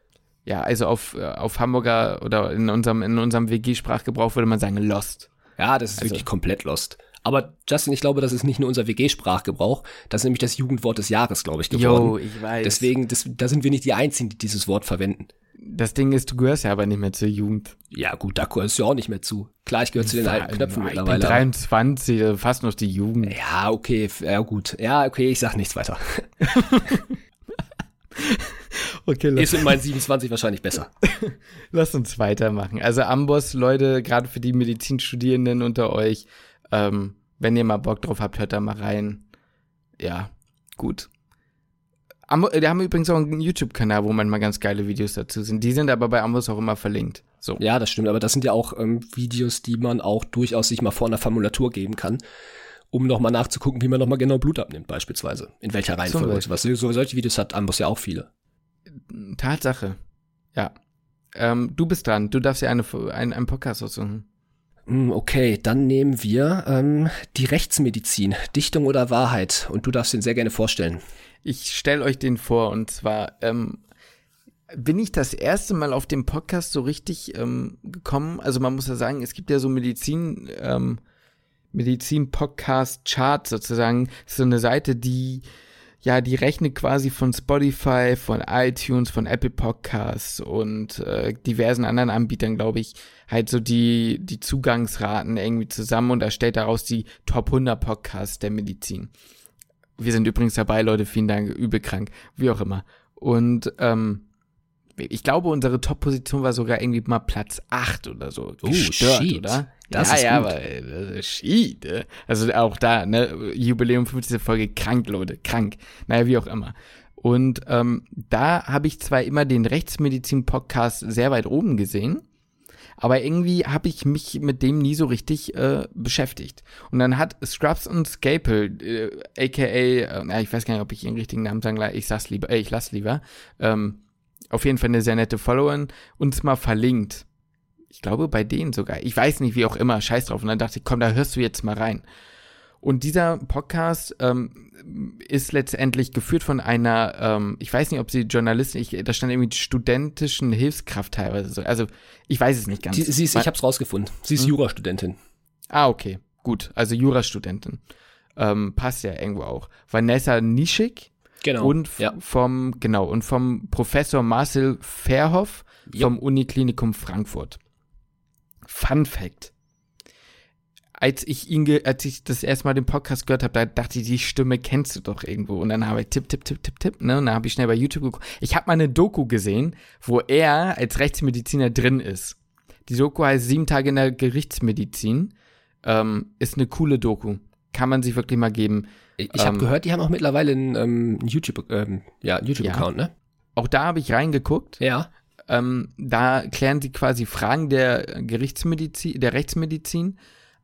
Ja, also auf, äh, auf Hamburger oder in unserem, in unserem WG-Sprachgebrauch würde man sagen Lost. Ja, das ist also. wirklich komplett Lost. Aber Justin, ich glaube, das ist nicht nur unser WG-Sprachgebrauch, das ist nämlich das Jugendwort des Jahres, glaube ich, geworden. Jo, ich weiß. Deswegen, das, da sind wir nicht die Einzigen, die dieses Wort verwenden. Das Ding ist, du gehörst ja aber nicht mehr zur Jugend. Ja, gut, da gehörst du auch nicht mehr zu. Klar, ich gehöre zu den alten Knöpfen ich mittlerweile. Bin 23, also fast noch die Jugend. Ja, okay, ja gut. Ja, okay, ich sag nichts weiter. (laughs) okay, lass Ist in meinen 27 wahrscheinlich besser. (laughs) lass uns weitermachen. Also Amboss, Leute, gerade für die Medizinstudierenden unter euch, ähm, wenn ihr mal Bock drauf habt, hört da mal rein. Ja, gut. Ambo, die haben übrigens auch einen YouTube-Kanal, wo manchmal ganz geile Videos dazu sind. Die sind aber bei Amos auch immer verlinkt. So. Ja, das stimmt, aber das sind ja auch ähm, Videos, die man auch durchaus sich mal vor einer Formulatur geben kann, um nochmal nachzugucken, wie man nochmal genau Blut abnimmt, beispielsweise. In welcher Reihenfolge. So, was. So, solche Videos hat Amos ja auch viele. Tatsache. Ja. Ähm, du bist dran. Du darfst ja eine, ein, einen Podcast aussuchen. Hm, okay, dann nehmen wir ähm, die Rechtsmedizin, Dichtung oder Wahrheit. Und du darfst den sehr gerne vorstellen. Ich stelle euch den vor und zwar ähm, bin ich das erste Mal auf dem Podcast so richtig ähm, gekommen. Also man muss ja sagen, es gibt ja so Medizin, ähm, Medizin-Podcast-Chart sozusagen. Das ist so eine Seite, die ja, die rechnet quasi von Spotify, von iTunes, von Apple Podcasts und äh, diversen anderen Anbietern, glaube ich, halt so die, die Zugangsraten irgendwie zusammen und erstellt daraus die Top 100 Podcasts der Medizin. Wir sind übrigens dabei, Leute, vielen Dank, übel krank, wie auch immer. Und ähm, ich glaube, unsere Top-Position war sogar irgendwie mal Platz 8 oder so. Oh, Gestört, shit. oder? Das ja, ist ja, gut. aber äh, shit. Äh. Also auch da, ne, Jubiläum 50. Folge, krank, Leute, krank. Naja, wie auch immer. Und ähm, da habe ich zwar immer den Rechtsmedizin-Podcast sehr weit oben gesehen, aber irgendwie habe ich mich mit dem nie so richtig äh, beschäftigt. Und dann hat Scrubs und Scapel, äh, aka, äh, ich weiß gar nicht, ob ich ihren richtigen Namen sagen lasse, ich sag's lieber, äh, ich lass lieber, ähm, auf jeden Fall eine sehr nette Followerin, uns mal verlinkt. Ich glaube bei denen sogar. Ich weiß nicht, wie auch immer, scheiß drauf. Und dann dachte ich, komm, da hörst du jetzt mal rein. Und dieser Podcast ähm, ist letztendlich geführt von einer, ähm, ich weiß nicht, ob sie Journalistin, ich, da stand irgendwie studentischen Hilfskraft teilweise so. Also ich weiß es nicht ganz. Die, sie ist, ich habe es rausgefunden. Sie ist hm? Jurastudentin. Ah, okay. Gut. Also Jurastudentin. Ähm, passt ja irgendwo auch. Vanessa Nischig. Genau. Und ja. vom, genau, und vom Professor Marcel Verhoff vom Uniklinikum Frankfurt. Fun Fact als ich ihn, als ich das erste Mal den Podcast gehört habe, da dachte ich, die Stimme kennst du doch irgendwo. Und dann habe ich tipp, tipp, tipp, tipp, tipp, ne? Und dann habe ich schnell bei YouTube geguckt. Ich habe mal eine Doku gesehen, wo er als Rechtsmediziner drin ist. Die Doku heißt Sieben Tage in der Gerichtsmedizin. Ähm, ist eine coole Doku. Kann man sich wirklich mal geben. Ich, ich habe ähm, gehört, die haben auch mittlerweile einen ähm, YouTube, ähm, ja, YouTube-Account, ja. ne? Auch da habe ich reingeguckt. Ja. Ähm, da klären sie quasi Fragen der Gerichtsmedizin, der Rechtsmedizin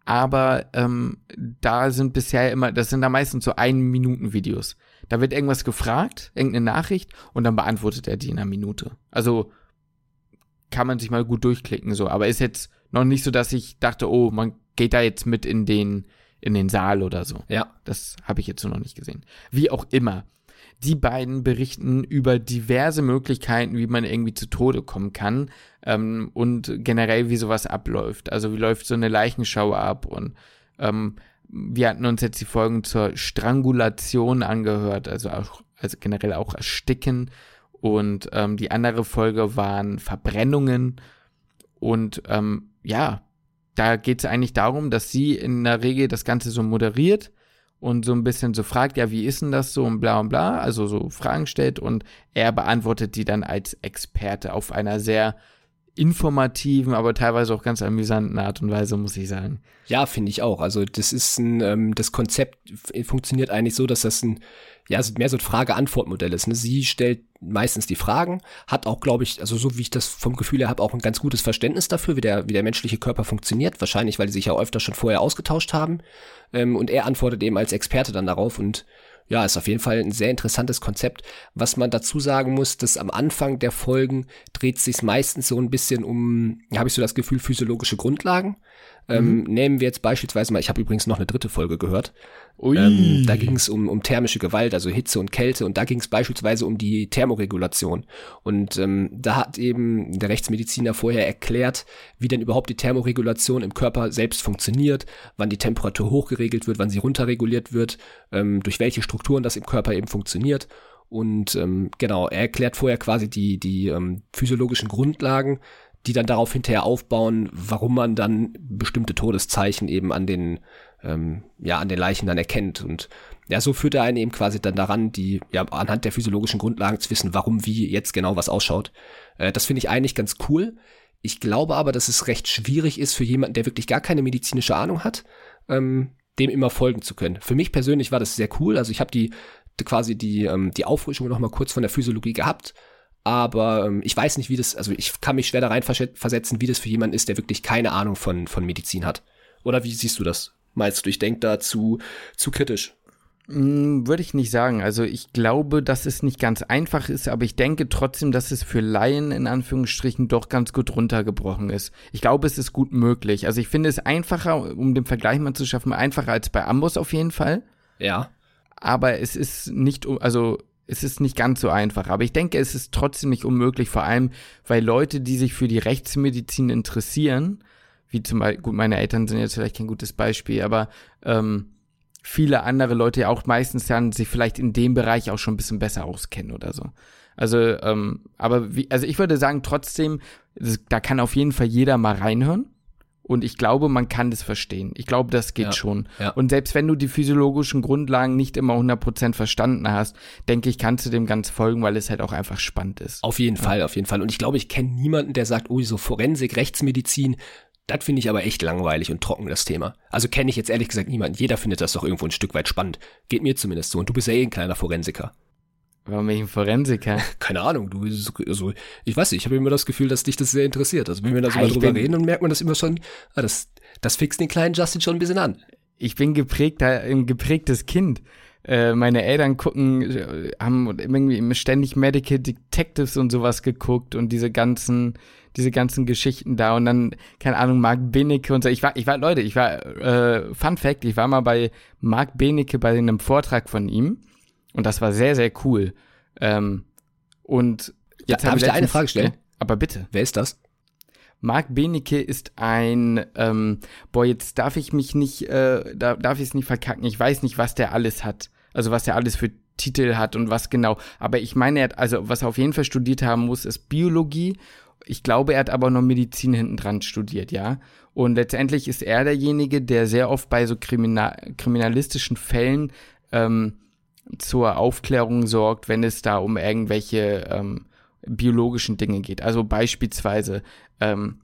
aber ähm, da sind bisher immer, das sind da meistens so ein Minuten Videos. Da wird irgendwas gefragt, irgendeine Nachricht und dann beantwortet er die in einer Minute. Also kann man sich mal gut durchklicken so, aber ist jetzt noch nicht so, dass ich dachte, oh, man geht da jetzt mit in den in den Saal oder so. Ja, das habe ich jetzt noch nicht gesehen. Wie auch immer. Die beiden berichten über diverse Möglichkeiten, wie man irgendwie zu Tode kommen kann ähm, und generell, wie sowas abläuft. Also wie läuft so eine Leichenschau ab und ähm, wir hatten uns jetzt die Folgen zur Strangulation angehört, also auch, also generell auch Ersticken. Und ähm, die andere Folge waren Verbrennungen. Und ähm, ja, da geht es eigentlich darum, dass sie in der Regel das Ganze so moderiert und so ein bisschen so fragt, ja, wie ist denn das so und bla und bla, also so Fragen stellt und er beantwortet die dann als Experte auf einer sehr informativen, aber teilweise auch ganz amüsanten Art und Weise, muss ich sagen. Ja, finde ich auch. Also das ist ein, ähm, das Konzept funktioniert eigentlich so, dass das ein, ja, mehr so ein Frage-Antwort-Modell ist. Ne? Sie stellt meistens die Fragen, hat auch, glaube ich, also so wie ich das vom Gefühl her habe, auch ein ganz gutes Verständnis dafür, wie der, wie der menschliche Körper funktioniert. Wahrscheinlich, weil die sich ja öfter schon vorher ausgetauscht haben. Ähm, und er antwortet eben als Experte dann darauf und ja, ist auf jeden Fall ein sehr interessantes Konzept. Was man dazu sagen muss, dass am Anfang der Folgen dreht sich meistens so ein bisschen um, habe ich so das Gefühl, physiologische Grundlagen. Ähm, mhm. Nehmen wir jetzt beispielsweise mal, ich habe übrigens noch eine dritte Folge gehört. Ähm, da ging es um, um thermische Gewalt, also Hitze und Kälte, und da ging es beispielsweise um die Thermoregulation. Und ähm, da hat eben der Rechtsmediziner vorher erklärt, wie denn überhaupt die Thermoregulation im Körper selbst funktioniert, wann die Temperatur hochgeregelt wird, wann sie runterreguliert wird, ähm, durch welche Strukturen das im Körper eben funktioniert. Und ähm, genau, er erklärt vorher quasi die, die ähm, physiologischen Grundlagen, die dann darauf hinterher aufbauen, warum man dann bestimmte Todeszeichen eben an den, ähm, ja, an den Leichen dann erkennt. Und ja, so führt er einen eben quasi dann daran, die, ja, anhand der physiologischen Grundlagen zu wissen, warum, wie jetzt genau was ausschaut. Äh, das finde ich eigentlich ganz cool. Ich glaube aber, dass es recht schwierig ist für jemanden, der wirklich gar keine medizinische Ahnung hat, ähm, dem immer folgen zu können. Für mich persönlich war das sehr cool. Also ich habe die quasi die, ähm, die Auffrischung noch mal kurz von der Physiologie gehabt aber ähm, ich weiß nicht, wie das, also ich kann mich schwer da rein versetzen, wie das für jemanden ist, der wirklich keine Ahnung von, von Medizin hat. Oder wie siehst du das? Meinst du, ich denke da zu, zu kritisch? Mm, würde ich nicht sagen. Also ich glaube, dass es nicht ganz einfach ist, aber ich denke trotzdem, dass es für Laien in Anführungsstrichen doch ganz gut runtergebrochen ist. Ich glaube, es ist gut möglich. Also ich finde es einfacher, um den Vergleich mal zu schaffen, einfacher als bei Ambos auf jeden Fall. Ja. Aber es ist nicht, also es ist nicht ganz so einfach, aber ich denke, es ist trotzdem nicht unmöglich, vor allem, weil Leute, die sich für die Rechtsmedizin interessieren, wie zum Beispiel, gut, meine Eltern sind jetzt vielleicht kein gutes Beispiel, aber ähm, viele andere Leute ja auch meistens dann sich vielleicht in dem Bereich auch schon ein bisschen besser auskennen oder so. Also, ähm, aber wie, also ich würde sagen, trotzdem, das, da kann auf jeden Fall jeder mal reinhören. Und ich glaube, man kann das verstehen. Ich glaube, das geht ja, schon. Ja. Und selbst wenn du die physiologischen Grundlagen nicht immer 100% verstanden hast, denke ich, kannst du dem ganz folgen, weil es halt auch einfach spannend ist. Auf jeden ja. Fall, auf jeden Fall. Und ich glaube, ich kenne niemanden, der sagt, oh, so Forensik, Rechtsmedizin, das finde ich aber echt langweilig und trocken, das Thema. Also kenne ich jetzt ehrlich gesagt niemanden. Jeder findet das doch irgendwo ein Stück weit spannend. Geht mir zumindest so. Und du bist ja eh ein kleiner Forensiker. Warum bin ich ein Forensiker? (laughs) Keine Ahnung, du, also, ich weiß nicht, ich habe immer das Gefühl, dass dich das sehr interessiert. Also, wenn wir da so ja, mal drüber reden, dann merkt man das immer schon, ah, das, das fixt den kleinen Justin schon ein bisschen an. Ich bin geprägter, ein geprägtes Kind. Äh, meine Eltern gucken, äh, haben irgendwie ständig Medical Detectives und sowas geguckt und diese ganzen, diese ganzen Geschichten da und dann, keine Ahnung, Mark Benecke und so. Ich war, ich war, Leute, ich war, äh, Fun Fact, ich war mal bei Mark Benecke bei einem Vortrag von ihm und das war sehr, sehr cool. Ähm, und jetzt ja, habe ich dir eine Frage stellen? Aber bitte. Wer ist das? Mark Benecke ist ein, ähm, boah, jetzt darf ich mich nicht, äh, da, darf ich es nicht verkacken. Ich weiß nicht, was der alles hat. Also was der alles für Titel hat und was genau. Aber ich meine, er hat, also was er auf jeden Fall studiert haben muss, ist Biologie. Ich glaube, er hat aber noch Medizin hinten dran studiert, ja. Und letztendlich ist er derjenige, der sehr oft bei so kriminal kriminalistischen Fällen ähm, zur Aufklärung sorgt, wenn es da um irgendwelche ähm, biologischen Dinge geht. Also beispielsweise, ähm,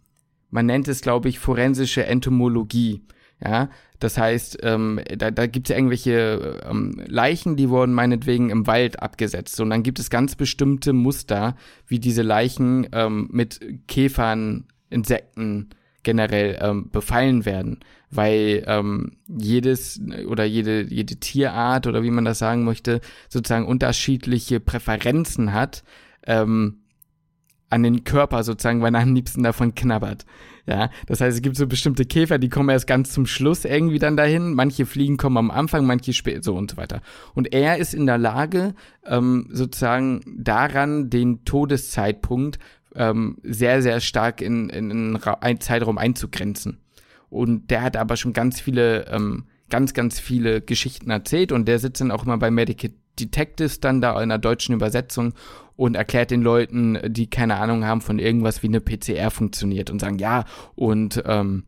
man nennt es, glaube ich, forensische Entomologie. Ja, das heißt, ähm, da, da gibt es irgendwelche ähm, Leichen, die wurden meinetwegen im Wald abgesetzt. Und dann gibt es ganz bestimmte Muster, wie diese Leichen ähm, mit Käfern, Insekten generell ähm, befallen werden. Weil ähm, jedes oder jede, jede Tierart oder wie man das sagen möchte, sozusagen unterschiedliche Präferenzen hat, ähm, an den Körper sozusagen, weil er am liebsten davon knabbert. Ja, das heißt, es gibt so bestimmte Käfer, die kommen erst ganz zum Schluss irgendwie dann dahin. Manche Fliegen kommen am Anfang, manche später, so und so weiter. Und er ist in der Lage, ähm, sozusagen daran den Todeszeitpunkt ähm, sehr, sehr stark in, in, in einen Zeitraum einzugrenzen. Und der hat aber schon ganz viele, ähm, ganz, ganz viele Geschichten erzählt. Und der sitzt dann auch immer bei Medical Detectives dann da in der deutschen Übersetzung und erklärt den Leuten, die keine Ahnung haben von irgendwas, wie eine PCR funktioniert und sagen, ja, und ähm,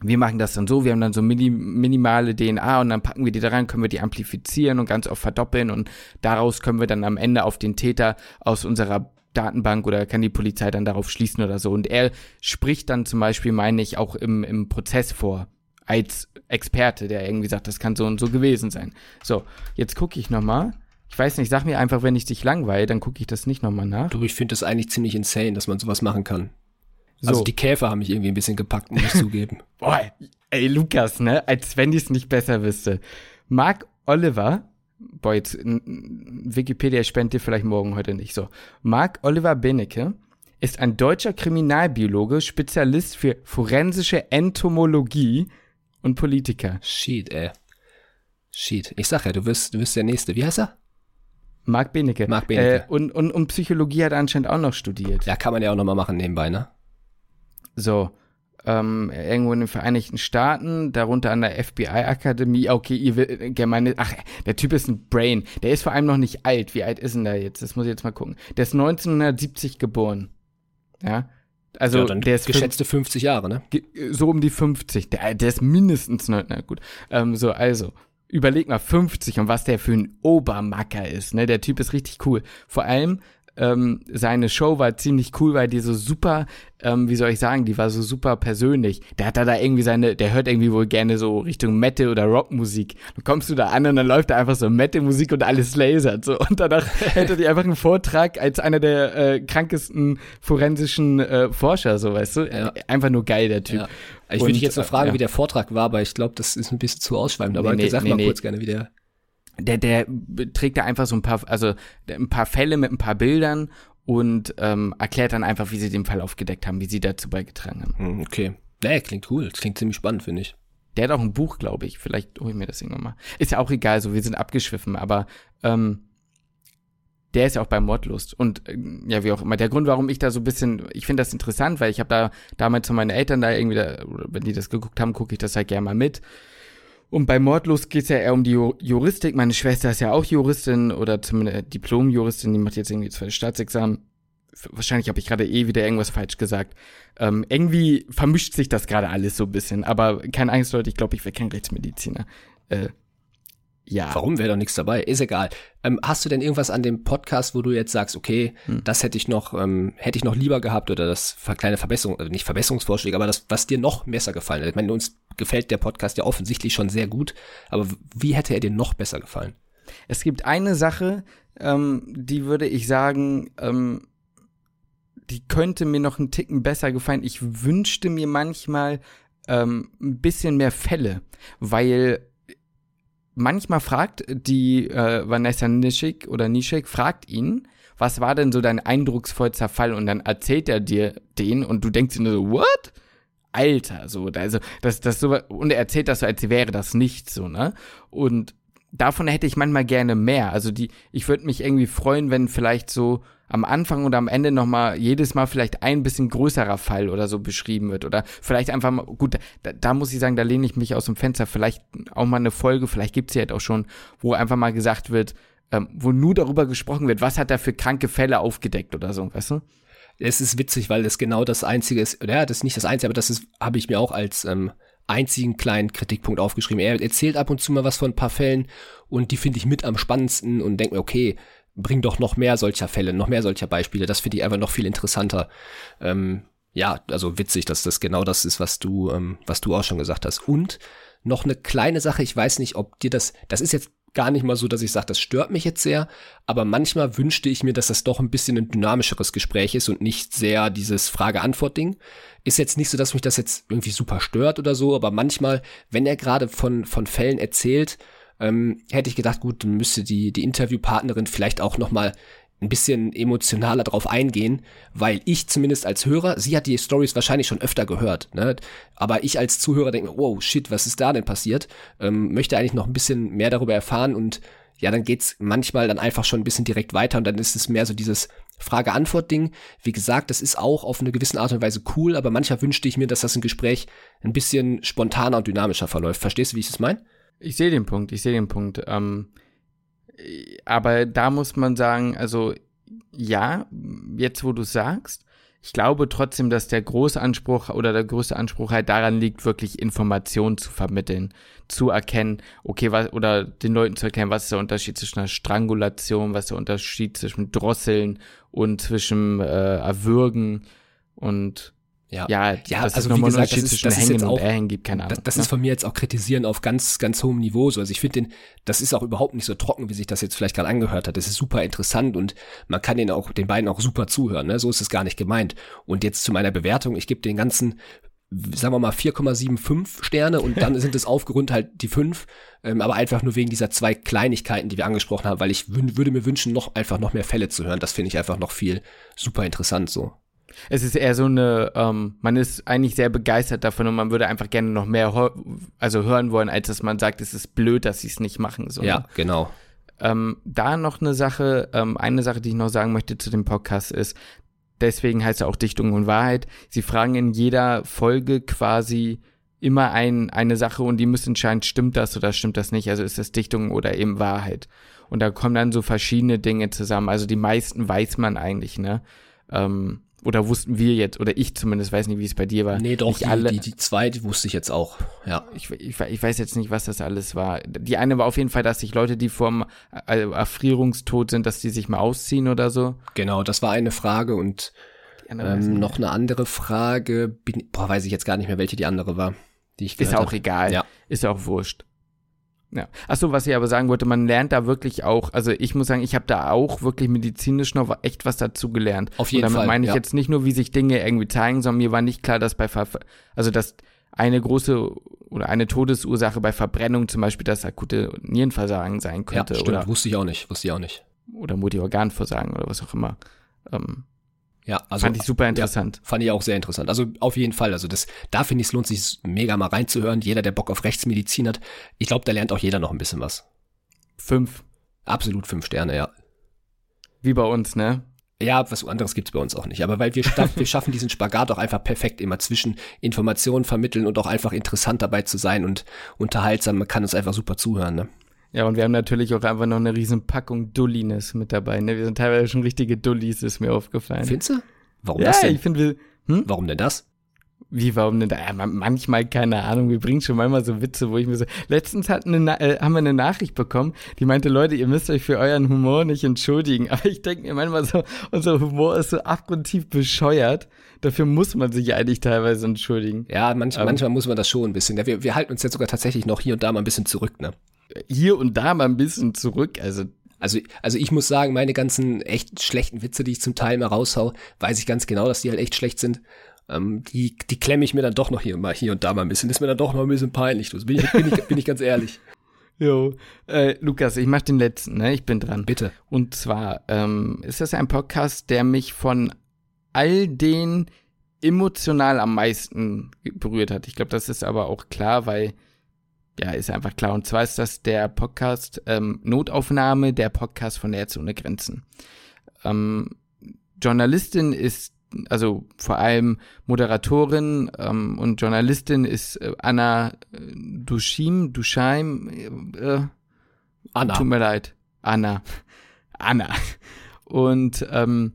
wir machen das dann so, wir haben dann so mini, minimale DNA und dann packen wir die da rein, können wir die amplifizieren und ganz oft verdoppeln. Und daraus können wir dann am Ende auf den Täter aus unserer Datenbank oder kann die Polizei dann darauf schließen oder so. Und er spricht dann zum Beispiel, meine ich, auch im, im Prozess vor, als Experte, der irgendwie sagt, das kann so und so gewesen sein. So, jetzt gucke ich nochmal. Ich weiß nicht, sag mir einfach, wenn ich dich langweile, dann gucke ich das nicht nochmal nach. Du, ich finde das eigentlich ziemlich insane, dass man sowas machen kann. So. Also die Käfer haben mich irgendwie ein bisschen gepackt, muss ich (laughs) zugeben. Boah, ey, Lukas, ne? Als wenn ich es nicht besser wüsste. Mark Oliver, boah, jetzt Wikipedia spendet dir vielleicht morgen heute nicht so. Mark Oliver Benecke ist ein deutscher Kriminalbiologe, Spezialist für forensische Entomologie und Politiker. Shit, ey. Shit. Ich sag ja, du wirst, du wirst der Nächste. Wie heißt er? Marc Benecke. Marc Benecke. Äh, und, und, und Psychologie hat er anscheinend auch noch studiert. Ja, kann man ja auch nochmal machen nebenbei, ne? So. Ähm, irgendwo in den Vereinigten Staaten, darunter an der FBI-Akademie. Okay, ihr will, ach, der Typ ist ein Brain. Der ist vor allem noch nicht alt. Wie alt ist denn der jetzt? Das muss ich jetzt mal gucken. Der ist 1970 geboren. Ja. Also, ja, der ist geschätzte 50 Jahre, ne? So um die 50. Der, der ist mindestens, na gut. Ähm, so, also, überleg mal 50 und was der für ein Obermacker ist, ne? Der Typ ist richtig cool. Vor allem ähm, seine Show war ziemlich cool, weil die so super, ähm, wie soll ich sagen, die war so super persönlich. Der hat da, da irgendwie seine, der hört irgendwie wohl gerne so Richtung Metal oder Rockmusik. Dann kommst du da an und dann läuft da einfach so Metal-Musik und alles lasert. So. Und danach (laughs) hätte die einfach einen Vortrag als einer der äh, krankesten forensischen äh, Forscher, so weißt du. Ja. Einfach nur geil, der Typ. Ja. Ich würde dich jetzt noch fragen, ja. wie der Vortrag war, aber ich glaube, das ist ein bisschen zu ausschweifend. Aber nee, nee, sag nee, mal nee. kurz gerne, wie der der, der trägt da einfach so ein paar, also ein paar Fälle mit ein paar Bildern und ähm, erklärt dann einfach, wie sie den Fall aufgedeckt haben, wie sie dazu beigetragen haben. Hm, okay. Nee, klingt cool. Das klingt ziemlich spannend, finde ich. Der hat auch ein Buch, glaube ich. Vielleicht hole ich mir das irgendwann mal. Ist ja auch egal, so wir sind abgeschwiffen, aber ähm, der ist ja auch bei Mordlust. Und äh, ja, wie auch immer. Der Grund, warum ich da so ein bisschen, ich finde das interessant, weil ich habe da damals zu meinen Eltern da irgendwie, da, wenn die das geguckt haben, gucke ich das halt gerne mal mit. Und bei Mordlos geht es ja eher um die Juristik. Meine Schwester ist ja auch Juristin oder zumindest Diplom-Juristin, die macht jetzt irgendwie zweites Staatsexamen. Wahrscheinlich habe ich gerade eh wieder irgendwas falsch gesagt. Ähm, irgendwie vermischt sich das gerade alles so ein bisschen. Aber kein Angst, Leute, ich glaube, ich wäre kein Rechtsmediziner. Äh, ja. Warum wäre doch nichts dabei? Ist egal. Ähm, hast du denn irgendwas an dem Podcast, wo du jetzt sagst, okay, hm. das hätte ich noch, ähm, hätte ich noch lieber gehabt oder das kleine Verbesserung, also nicht Verbesserungsvorschläge, aber das, was dir noch besser gefallen hat? Ich meine, uns gefällt der Podcast ja offensichtlich schon sehr gut, aber wie hätte er dir noch besser gefallen? Es gibt eine Sache, ähm, die würde ich sagen, ähm, die könnte mir noch einen Ticken besser gefallen. Ich wünschte mir manchmal ähm, ein bisschen mehr Fälle, weil manchmal fragt die äh, Vanessa Nischik oder Nischik, fragt ihn, was war denn so dein eindrucksvollster Fall? Und dann erzählt er dir den und du denkst dir nur so, what? Alter, so, also, das, das so, und er erzählt das so, als wäre das nicht so, ne? Und davon hätte ich manchmal gerne mehr. Also die, ich würde mich irgendwie freuen, wenn vielleicht so am Anfang und am Ende nochmal jedes Mal vielleicht ein bisschen größerer Fall oder so beschrieben wird. Oder vielleicht einfach mal, gut, da, da muss ich sagen, da lehne ich mich aus dem Fenster. Vielleicht auch mal eine Folge, vielleicht gibt's sie halt auch schon, wo einfach mal gesagt wird, ähm, wo nur darüber gesprochen wird, was hat er für kranke Fälle aufgedeckt oder so, weißt du? Es ist witzig, weil das genau das Einzige ist, ja, das ist nicht das Einzige, aber das habe ich mir auch als ähm, einzigen kleinen Kritikpunkt aufgeschrieben. Er erzählt ab und zu mal was von ein paar Fällen und die finde ich mit am spannendsten und denke mir, okay, bring doch noch mehr solcher Fälle, noch mehr solcher Beispiele. Das finde ich einfach noch viel interessanter. Ähm, ja, also witzig, dass das genau das ist, was du, ähm, was du auch schon gesagt hast. Und noch eine kleine Sache, ich weiß nicht, ob dir das, das ist jetzt gar nicht mal so, dass ich sage, das stört mich jetzt sehr, aber manchmal wünschte ich mir, dass das doch ein bisschen ein dynamischeres Gespräch ist und nicht sehr dieses Frage-Antwort-Ding. Ist jetzt nicht so, dass mich das jetzt irgendwie super stört oder so, aber manchmal, wenn er gerade von, von Fällen erzählt, ähm, hätte ich gedacht, gut, dann müsste die, die Interviewpartnerin vielleicht auch noch mal ein bisschen emotionaler drauf eingehen, weil ich zumindest als Hörer, sie hat die Stories wahrscheinlich schon öfter gehört, ne? aber ich als Zuhörer denke, wow, shit, was ist da denn passiert? Ähm, möchte eigentlich noch ein bisschen mehr darüber erfahren und ja, dann geht's manchmal dann einfach schon ein bisschen direkt weiter und dann ist es mehr so dieses Frage-Antwort-Ding. Wie gesagt, das ist auch auf eine gewisse Art und Weise cool, aber manchmal wünschte ich mir, dass das ein Gespräch ein bisschen spontaner und dynamischer verläuft. Verstehst du, wie ich das meine? Ich sehe den Punkt, ich sehe den Punkt. Ähm, aber da muss man sagen, also ja, jetzt wo du sagst, ich glaube trotzdem, dass der große Anspruch oder der größte Anspruch halt daran liegt, wirklich Informationen zu vermitteln, zu erkennen, okay, was, oder den Leuten zu erkennen, was ist der Unterschied zwischen einer Strangulation, was ist der Unterschied zwischen Drosseln und zwischen äh, Erwürgen und ja, ja, ja das also ist wie gesagt, das ist, das ist jetzt auch, gibt, keine Ahnung. Das, das ne? ist von mir jetzt auch kritisieren auf ganz, ganz hohem Niveau. So. Also ich finde den, das ist auch überhaupt nicht so trocken, wie sich das jetzt vielleicht gerade angehört hat. Das ist super interessant und man kann den auch, den beiden auch super zuhören. Ne? So ist es gar nicht gemeint. Und jetzt zu meiner Bewertung, ich gebe den ganzen, sagen wir mal 4,75 Sterne und dann sind es (laughs) aufgerundet halt die fünf, ähm, aber einfach nur wegen dieser zwei Kleinigkeiten, die wir angesprochen haben, weil ich würde mir wünschen, noch einfach noch mehr Fälle zu hören. Das finde ich einfach noch viel super interessant so. Es ist eher so eine, ähm, man ist eigentlich sehr begeistert davon und man würde einfach gerne noch mehr also hören wollen, als dass man sagt, es ist blöd, dass sie es nicht machen. So, ja, genau. Ähm, da noch eine Sache, ähm, eine Sache, die ich noch sagen möchte zu dem Podcast ist, deswegen heißt er auch Dichtung und Wahrheit. Sie fragen in jeder Folge quasi immer ein, eine Sache und die müssen entscheiden, stimmt das oder stimmt das nicht? Also ist das Dichtung oder eben Wahrheit? Und da kommen dann so verschiedene Dinge zusammen. Also die meisten weiß man eigentlich, ne? Ähm, oder wussten wir jetzt, oder ich zumindest, weiß nicht, wie es bei dir war. Nee, doch, die, alle, die, die zwei, die wusste ich jetzt auch, ja. Ich, ich, ich weiß jetzt nicht, was das alles war. Die eine war auf jeden Fall, dass sich Leute, die vorm äh, Erfrierungstod sind, dass die sich mal ausziehen oder so. Genau, das war eine Frage und ähm, noch eine andere Frage, bin, boah, weiß ich jetzt gar nicht mehr, welche die andere war. Die ich Ist auch egal, ja. ist auch wurscht. Ja. Achso, was ich aber sagen wollte, man lernt da wirklich auch, also ich muss sagen, ich habe da auch wirklich medizinisch noch echt was dazu gelernt. Auf jeden Und damit Fall. meine ich ja. jetzt nicht nur, wie sich Dinge irgendwie zeigen, sondern mir war nicht klar, dass bei, Ver also dass eine große oder eine Todesursache bei Verbrennung zum Beispiel das akute Nierenversagen sein könnte. Ja, stimmt, oder, wusste ich auch nicht, wusste ich auch nicht. Oder Multiorganversagen oder was auch immer. Ähm, ja, also fand ich super interessant. Ja, fand ich auch sehr interessant. Also auf jeden Fall. Also das, da finde ich, es lohnt sich mega mal reinzuhören. Jeder, der Bock auf Rechtsmedizin hat, ich glaube, da lernt auch jeder noch ein bisschen was. Fünf. Absolut fünf Sterne, ja. Wie bei uns, ne? Ja, was anderes gibt's bei uns auch nicht. Aber weil wir, wir schaffen diesen Spagat auch einfach perfekt immer zwischen Informationen vermitteln und auch einfach interessant dabei zu sein und unterhaltsam. Man kann uns einfach super zuhören, ne? Ja, und wir haben natürlich auch einfach noch eine riesen Packung Dullines mit dabei. Ne? Wir sind teilweise schon richtige Dullis, ist mir aufgefallen. Findest du? Warum ja, das denn? ich finde, hm? Warum denn das? Wie, warum denn da? Ja, manchmal, keine Ahnung, wir bringen schon manchmal so Witze, wo ich mir so. Letztens hat eine, äh, haben wir eine Nachricht bekommen, die meinte, Leute, ihr müsst euch für euren Humor nicht entschuldigen. (laughs) Aber ich denke mir manchmal so, unser Humor ist so abgrundtief bescheuert. Dafür muss man sich eigentlich teilweise entschuldigen. Ja, manch, um, manchmal muss man das schon ein bisschen. Ja, wir, wir halten uns jetzt sogar tatsächlich noch hier und da mal ein bisschen zurück, ne? Hier und da mal ein bisschen zurück. Also also, also ich muss sagen, meine ganzen echt schlechten Witze, die ich zum Teil mal raushau, weiß ich ganz genau, dass die halt echt schlecht sind. Ähm, die, die klemme ich mir dann doch noch hier mal hier und da mal ein bisschen. Ist mir dann doch noch ein bisschen peinlich. Das bin ich, bin ich, bin ich ganz ehrlich. (laughs) Jo, äh, Lukas, ich mach den letzten, ne? Ich bin dran. Bitte. Und zwar ähm, ist das ein Podcast, der mich von all den emotional am meisten berührt hat. Ich glaube, das ist aber auch klar, weil ja, ist einfach klar. Und zwar ist das der Podcast ähm, Notaufnahme, der Podcast von Ärzte ohne Grenzen. Ähm, Journalistin ist, also vor allem Moderatorin ähm, und Journalistin ist äh, Anna äh, Duschim, Duscheim, äh, Anna. Tut mir leid. Anna. Anna. Und ähm,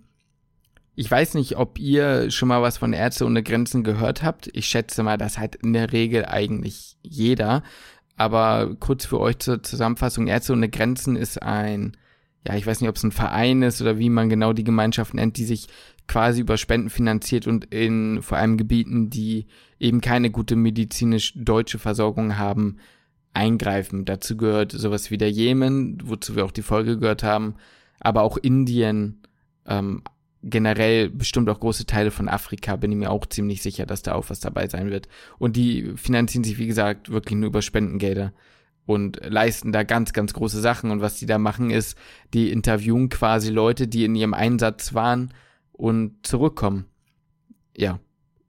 ich weiß nicht, ob ihr schon mal was von Ärzte ohne Grenzen gehört habt. Ich schätze mal, das hat in der Regel eigentlich jeder. Aber kurz für euch zur Zusammenfassung, Ärzte ohne Grenzen ist ein, ja, ich weiß nicht, ob es ein Verein ist oder wie man genau die Gemeinschaft nennt, die sich quasi über Spenden finanziert und in vor allem Gebieten, die eben keine gute medizinisch deutsche Versorgung haben, eingreifen. Dazu gehört sowas wie der Jemen, wozu wir auch die Folge gehört haben, aber auch Indien, ähm, generell bestimmt auch große Teile von Afrika, bin ich mir auch ziemlich sicher, dass da auch was dabei sein wird. Und die finanzieren sich, wie gesagt, wirklich nur über Spendengelder und leisten da ganz, ganz große Sachen. Und was die da machen, ist, die interviewen quasi Leute, die in ihrem Einsatz waren und zurückkommen. Ja.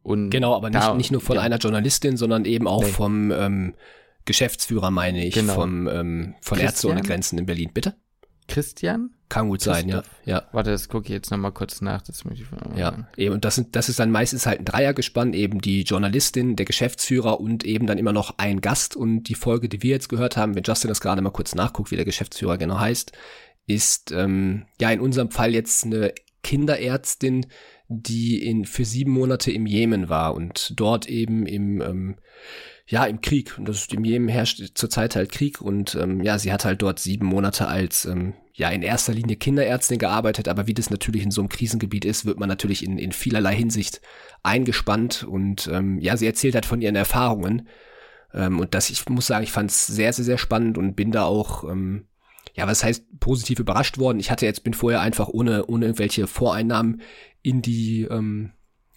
Und genau, aber nicht, nicht nur von ja. einer Journalistin, sondern eben auch nee. vom ähm, Geschäftsführer, meine ich, genau. vom, ähm, von Ärzte ohne Grenzen in Berlin. Bitte? Christian? Kann gut sein, ja. ja. Warte, das gucke ich jetzt nochmal kurz nach. Das möchte ich ja, eben, und das, sind, das ist dann meistens halt ein Dreiergespann, eben die Journalistin, der Geschäftsführer und eben dann immer noch ein Gast. Und die Folge, die wir jetzt gehört haben, wenn Justin das gerade mal kurz nachguckt, wie der Geschäftsführer genau heißt, ist ähm, ja in unserem Fall jetzt eine Kinderärztin, die in für sieben Monate im Jemen war und dort eben im ähm, ja, im Krieg. Und das ist, im Jemen herrscht zurzeit halt Krieg und ähm, ja, sie hat halt dort sieben Monate als ähm, ja in erster Linie Kinderärztin gearbeitet, aber wie das natürlich in so einem Krisengebiet ist, wird man natürlich in, in vielerlei Hinsicht eingespannt und ähm, ja, sie erzählt halt von ihren Erfahrungen. Ähm, und das, ich muss sagen, ich fand es sehr, sehr, sehr spannend und bin da auch, ähm, ja, was heißt positiv überrascht worden. Ich hatte jetzt, bin vorher einfach ohne, ohne irgendwelche Voreinnahmen in die, ähm,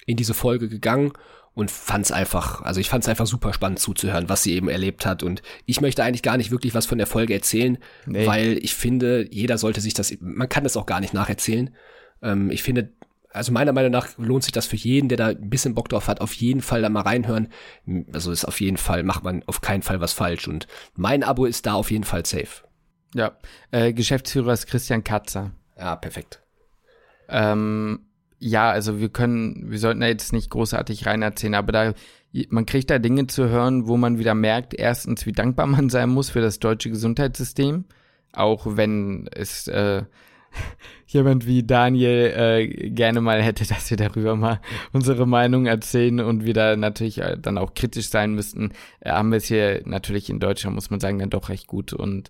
in diese Folge gegangen und fand's einfach, also ich fand's einfach super spannend zuzuhören, was sie eben erlebt hat. Und ich möchte eigentlich gar nicht wirklich was von der Folge erzählen, nee. weil ich finde, jeder sollte sich das, man kann das auch gar nicht nacherzählen. Ähm, ich finde, also meiner Meinung nach lohnt sich das für jeden, der da ein bisschen Bock drauf hat, auf jeden Fall da mal reinhören. Also ist auf jeden Fall, macht man auf keinen Fall was falsch. Und mein Abo ist da auf jeden Fall safe. Ja, äh, Geschäftsführer ist Christian Katzer. Ja, perfekt. Ähm, ja, also wir können, wir sollten da jetzt nicht großartig rein erzählen, aber da, man kriegt da Dinge zu hören, wo man wieder merkt, erstens, wie dankbar man sein muss für das deutsche Gesundheitssystem, auch wenn es äh, (laughs) jemand wie Daniel äh, gerne mal hätte, (laughs) dass wir darüber mal unsere Meinung erzählen und wir da natürlich äh, dann auch kritisch sein müssten, äh, haben wir es hier natürlich in Deutschland, muss man sagen, dann doch recht gut und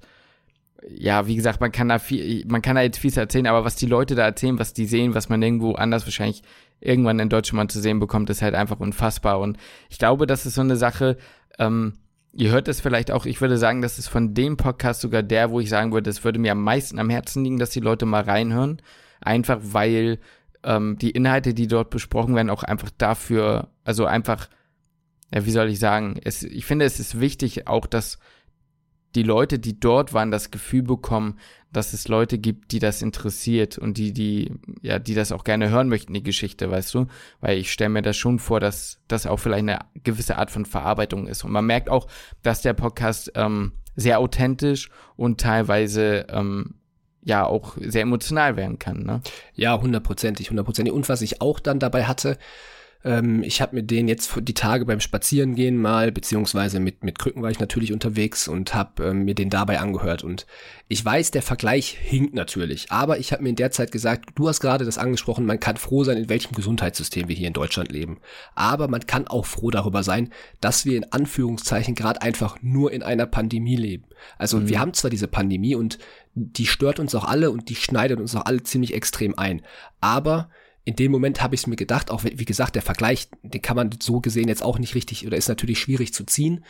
ja, wie gesagt, man kann da viel, man kann da jetzt viel erzählen, aber was die Leute da erzählen, was die sehen, was man irgendwo anders wahrscheinlich irgendwann in Deutschland zu sehen bekommt, ist halt einfach unfassbar. Und ich glaube, das ist so eine Sache, ähm, ihr hört es vielleicht auch, ich würde sagen, das ist von dem Podcast sogar der, wo ich sagen würde, es würde mir am meisten am Herzen liegen, dass die Leute mal reinhören. Einfach weil ähm, die Inhalte, die dort besprochen werden, auch einfach dafür, also einfach, ja, wie soll ich sagen, es, ich finde, es ist wichtig auch, dass die Leute, die dort waren, das Gefühl bekommen, dass es Leute gibt, die das interessiert und die, die, ja, die das auch gerne hören möchten, die Geschichte, weißt du? Weil ich stelle mir das schon vor, dass das auch vielleicht eine gewisse Art von Verarbeitung ist. Und man merkt auch, dass der Podcast ähm, sehr authentisch und teilweise ähm, ja auch sehr emotional werden kann. Ne? Ja, hundertprozentig, hundertprozentig. Und was ich auch dann dabei hatte, ähm, ich habe mit denen jetzt die Tage beim Spazierengehen mal, beziehungsweise mit, mit Krücken war ich natürlich unterwegs und habe ähm, mir den dabei angehört. Und ich weiß, der Vergleich hinkt natürlich, aber ich habe mir in der Zeit gesagt, du hast gerade das angesprochen, man kann froh sein, in welchem Gesundheitssystem wir hier in Deutschland leben. Aber man kann auch froh darüber sein, dass wir in Anführungszeichen gerade einfach nur in einer Pandemie leben. Also mhm. wir haben zwar diese Pandemie und die stört uns auch alle und die schneidet uns auch alle ziemlich extrem ein. Aber in dem Moment habe ich es mir gedacht, auch wie gesagt, der Vergleich, den kann man so gesehen jetzt auch nicht richtig oder ist natürlich schwierig zu ziehen.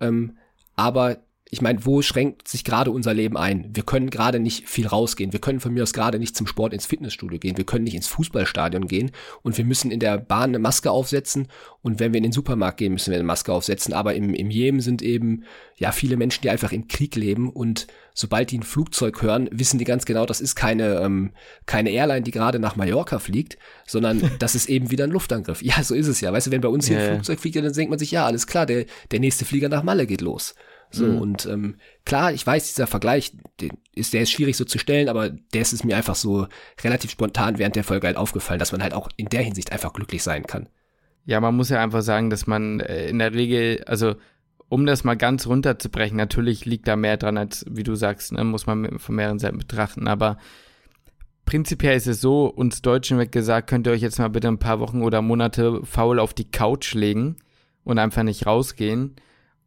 Ähm, aber ich meine, wo schränkt sich gerade unser Leben ein? Wir können gerade nicht viel rausgehen. Wir können von mir aus gerade nicht zum Sport ins Fitnessstudio gehen. Wir können nicht ins Fußballstadion gehen und wir müssen in der Bahn eine Maske aufsetzen und wenn wir in den Supermarkt gehen, müssen wir eine Maske aufsetzen. Aber im, im Jemen sind eben ja viele Menschen, die einfach im Krieg leben und sobald die ein Flugzeug hören, wissen die ganz genau, das ist keine, ähm, keine Airline, die gerade nach Mallorca fliegt, sondern (laughs) das ist eben wieder ein Luftangriff. Ja, so ist es ja. Weißt du, wenn bei uns hier ein Flugzeug fliegt, dann denkt man sich, ja, alles klar, der, der nächste Flieger nach Malle geht los. So, mhm. und ähm, klar, ich weiß, dieser Vergleich, den ist, der ist schwierig so zu stellen, aber der ist es mir einfach so relativ spontan während der Folge halt aufgefallen, dass man halt auch in der Hinsicht einfach glücklich sein kann. Ja, man muss ja einfach sagen, dass man äh, in der Regel, also um das mal ganz runterzubrechen, natürlich liegt da mehr dran, als wie du sagst, ne, muss man von mehreren Seiten betrachten, aber prinzipiell ist es so, uns Deutschen wird gesagt, könnt ihr euch jetzt mal bitte ein paar Wochen oder Monate faul auf die Couch legen und einfach nicht rausgehen.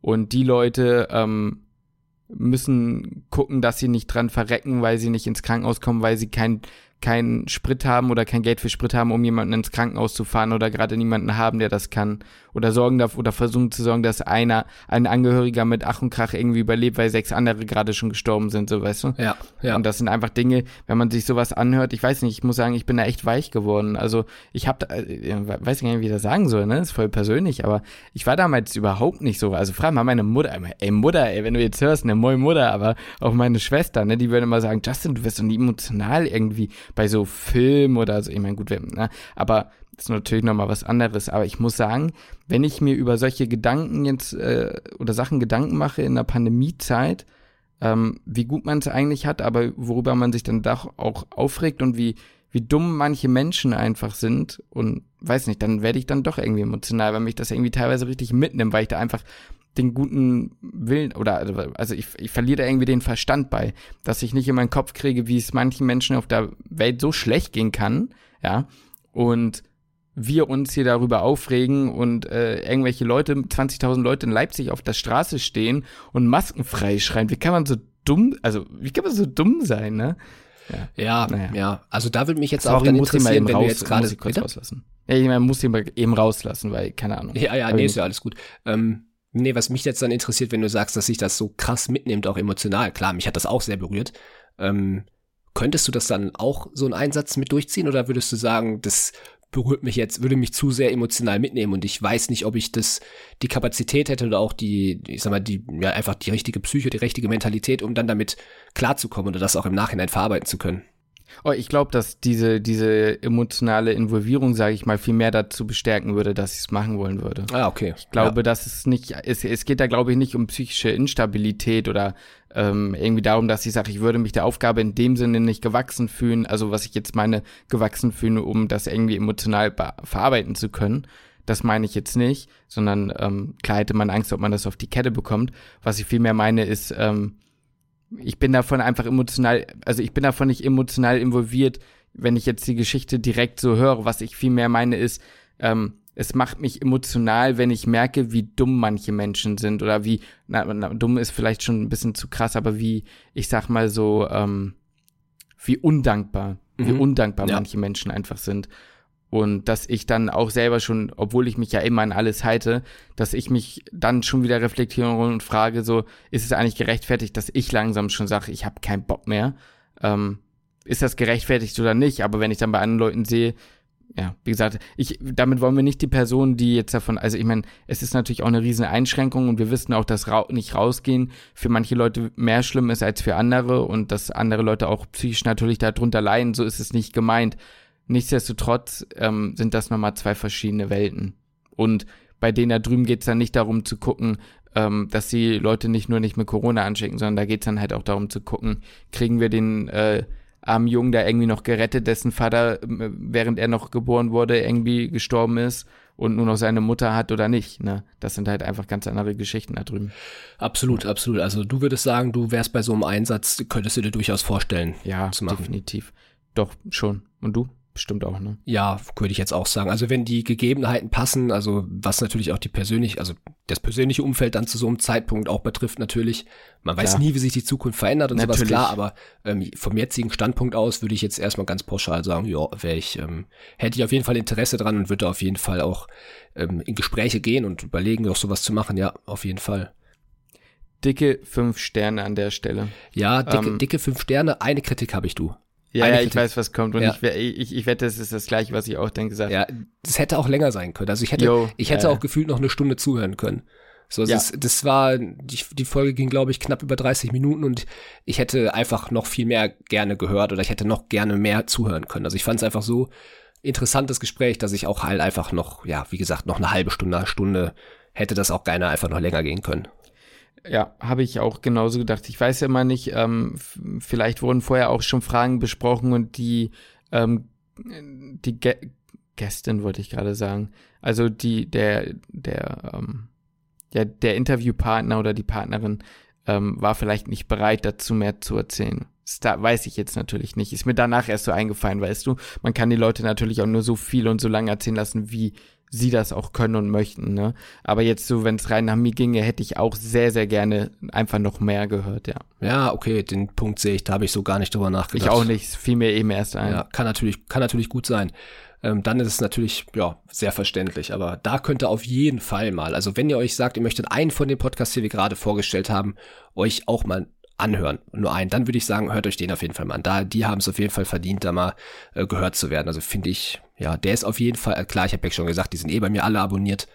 Und die Leute ähm, müssen gucken, dass sie nicht dran verrecken, weil sie nicht ins Krankenhaus kommen, weil sie kein keinen Sprit haben oder kein Geld für Sprit haben, um jemanden ins Krankenhaus zu fahren oder gerade niemanden haben, der das kann oder sorgen dafür oder versuchen zu sorgen, dass einer, ein Angehöriger mit Ach und Krach irgendwie überlebt, weil sechs andere gerade schon gestorben sind, so weißt du? Ja, ja. Und das sind einfach Dinge, wenn man sich sowas anhört, ich weiß nicht, ich muss sagen, ich bin da echt weich geworden. Also ich habe, äh, weiß gar nicht, wie ich das sagen soll, ne? Das ist voll persönlich, aber ich war damals überhaupt nicht so. Also frag mal meine Mutter, ey Mutter, ey, wenn du jetzt hörst, ne, moin Mutter, aber auch meine Schwester, ne, die würde immer sagen, Justin, du wirst doch nie emotional irgendwie bei so Film oder so, ich meine, gut, ne, aber das ist natürlich nochmal was anderes. Aber ich muss sagen, wenn ich mir über solche Gedanken jetzt äh, oder Sachen Gedanken mache in der Pandemiezeit, ähm, wie gut man es eigentlich hat, aber worüber man sich dann doch auch aufregt und wie, wie dumm manche Menschen einfach sind und weiß nicht, dann werde ich dann doch irgendwie emotional, weil mich das irgendwie teilweise richtig mitnimmt, weil ich da einfach den guten Willen oder also ich, ich verliere irgendwie den Verstand bei, dass ich nicht in meinen Kopf kriege, wie es manchen Menschen auf der Welt so schlecht gehen kann, ja, und wir uns hier darüber aufregen und äh, irgendwelche Leute, 20.000 Leute in Leipzig auf der Straße stehen und maskenfrei schreien. Wie kann man so dumm, also wie kann man so dumm sein, ne? Ja, ja, naja. ja. Also da würde mich jetzt Sorry, auch dann interessieren, wenn raus, du jetzt gerade kurz bitte? rauslassen. Ja, ich meine, muss ihn eben rauslassen, weil keine Ahnung. Ja, ja, nee, ist ja alles gut. Ähm, nee, was mich jetzt dann interessiert, wenn du sagst, dass sich das so krass mitnimmt, auch emotional. Klar, mich hat das auch sehr berührt. Ähm, könntest du das dann auch so einen Einsatz mit durchziehen oder würdest du sagen, das berührt mich jetzt, würde mich zu sehr emotional mitnehmen und ich weiß nicht, ob ich das, die Kapazität hätte oder auch die, ich sag mal, die, ja, einfach die richtige Psyche, die richtige Mentalität, um dann damit klarzukommen oder das auch im Nachhinein verarbeiten zu können. Oh, ich glaube, dass diese, diese emotionale Involvierung, sage ich mal, viel mehr dazu bestärken würde, dass ich es machen wollen würde. Ah, okay. Ich glaube, ja. dass es nicht, es, es geht da, glaube ich, nicht um psychische Instabilität oder ähm, irgendwie darum, dass ich sage, ich würde mich der Aufgabe in dem Sinne nicht gewachsen fühlen, also was ich jetzt meine, gewachsen fühlen, um das irgendwie emotional verarbeiten zu können. Das meine ich jetzt nicht, sondern ähm, klar hätte man Angst, ob man das auf die Kette bekommt. Was ich vielmehr meine, ist, ähm, ich bin davon einfach emotional, also ich bin davon nicht emotional involviert, wenn ich jetzt die Geschichte direkt so höre. Was ich vielmehr meine ist, ähm, es macht mich emotional, wenn ich merke, wie dumm manche Menschen sind oder wie, na, na, dumm ist vielleicht schon ein bisschen zu krass, aber wie, ich sag mal so, ähm, wie undankbar, mhm. wie undankbar ja. manche Menschen einfach sind. Und dass ich dann auch selber schon, obwohl ich mich ja immer an alles halte, dass ich mich dann schon wieder reflektiere und frage, so, ist es eigentlich gerechtfertigt, dass ich langsam schon sage, ich habe keinen Bock mehr? Ähm, ist das gerechtfertigt oder nicht? Aber wenn ich dann bei anderen Leuten sehe, ja, wie gesagt, ich, damit wollen wir nicht die Person, die jetzt davon, also ich meine, es ist natürlich auch eine riesen Einschränkung und wir wissen auch, dass ra nicht rausgehen für manche Leute mehr schlimm ist als für andere und dass andere Leute auch psychisch natürlich darunter leiden, so ist es nicht gemeint. Nichtsdestotrotz ähm, sind das nochmal zwei verschiedene Welten. Und bei denen da drüben geht's dann nicht darum zu gucken, ähm, dass die Leute nicht nur nicht mit Corona anschicken, sondern da geht's dann halt auch darum zu gucken, kriegen wir den äh, armen Jungen da irgendwie noch gerettet, dessen Vater, äh, während er noch geboren wurde, irgendwie gestorben ist und nur noch seine Mutter hat oder nicht. Ne? Das sind halt einfach ganz andere Geschichten da drüben. Absolut, absolut. Also du würdest sagen, du wärst bei so einem Einsatz, könntest du dir durchaus vorstellen. Ja, zu machen. definitiv. Doch, schon. Und du? Bestimmt auch, ne? Ja, würde ich jetzt auch sagen. Also wenn die Gegebenheiten passen, also was natürlich auch die persönlich, also das persönliche Umfeld dann zu so einem Zeitpunkt auch betrifft natürlich. Man weiß ja. nie, wie sich die Zukunft verändert und natürlich. sowas, klar, aber ähm, vom jetzigen Standpunkt aus würde ich jetzt erstmal ganz pauschal sagen, ja, wäre ich, ähm, hätte ich auf jeden Fall Interesse dran und würde auf jeden Fall auch ähm, in Gespräche gehen und überlegen, auch sowas zu machen, ja, auf jeden Fall. dicke fünf Sterne an der Stelle. Ja, dicke, ähm, dicke fünf Sterne. Eine Kritik habe ich du. Ja, ja ich weiß, was kommt. Und ja. ich, ich, ich wette, es ist das gleiche, was ich auch denke. Gesagt. Ja, das hätte auch länger sein können. Also ich hätte, Yo, ich hätte ja, auch gefühlt noch eine Stunde zuhören können. So, ja. das, das war, die, die Folge ging, glaube ich, knapp über 30 Minuten und ich hätte einfach noch viel mehr gerne gehört oder ich hätte noch gerne mehr zuhören können. Also ich fand es einfach so interessantes Gespräch, dass ich auch halt einfach noch, ja, wie gesagt, noch eine halbe Stunde, eine Stunde hätte das auch gerne einfach noch länger gehen können. Ja, habe ich auch genauso gedacht. Ich weiß ja immer nicht, ähm, vielleicht wurden vorher auch schon Fragen besprochen und die, ähm, die Gä Gästin wollte ich gerade sagen. Also die, der, der, ähm, ja, der Interviewpartner oder die Partnerin ähm, war vielleicht nicht bereit, dazu mehr zu erzählen. Das weiß ich jetzt natürlich nicht. Ist mir danach erst so eingefallen, weißt du. Man kann die Leute natürlich auch nur so viel und so lange erzählen lassen, wie sie das auch können und möchten, ne? Aber jetzt so, wenn es rein nach mir ginge, hätte ich auch sehr, sehr gerne einfach noch mehr gehört, ja. Ja, okay, den Punkt sehe ich, da habe ich so gar nicht drüber nachgedacht. Ich auch nicht, fiel mir eben erst ein. Ja, kann natürlich, kann natürlich gut sein. Ähm, dann ist es natürlich, ja, sehr verständlich. Aber da könnte auf jeden Fall mal, also wenn ihr euch sagt, ihr möchtet einen von den Podcasts, die wir gerade vorgestellt haben, euch auch mal anhören, nur einen, dann würde ich sagen, hört euch den auf jeden Fall mal an. Da, die haben es auf jeden Fall verdient, da mal äh, gehört zu werden. Also finde ich, ja, der ist auf jeden Fall, äh, klar, ich habe ja schon gesagt, die sind eh bei mir alle abonniert.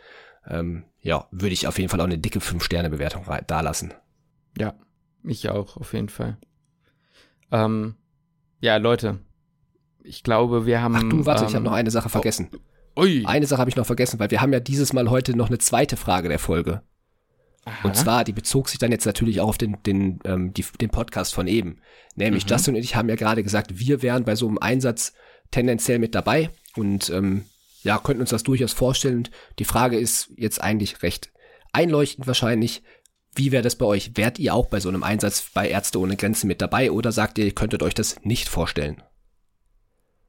Ähm, ja, würde ich auf jeden Fall auch eine dicke 5-Sterne-Bewertung da lassen. Ja, ich auch, auf jeden Fall. Ähm, ja, Leute, ich glaube, wir haben. Ach du, warte, ähm, ich habe noch eine Sache vergessen. Oh, ui. Eine Sache habe ich noch vergessen, weil wir haben ja dieses Mal heute noch eine zweite Frage der Folge. Aha. Und zwar, die bezog sich dann jetzt natürlich auch auf den, den, ähm, die, den Podcast von eben. Nämlich mhm. Justin und ich haben ja gerade gesagt, wir wären bei so einem Einsatz tendenziell mit dabei und ähm, ja, könnten uns das durchaus vorstellen. Die Frage ist jetzt eigentlich recht einleuchtend wahrscheinlich. Wie wäre das bei euch? Wärt ihr auch bei so einem Einsatz bei Ärzte ohne Grenzen mit dabei oder sagt ihr, ihr könntet euch das nicht vorstellen?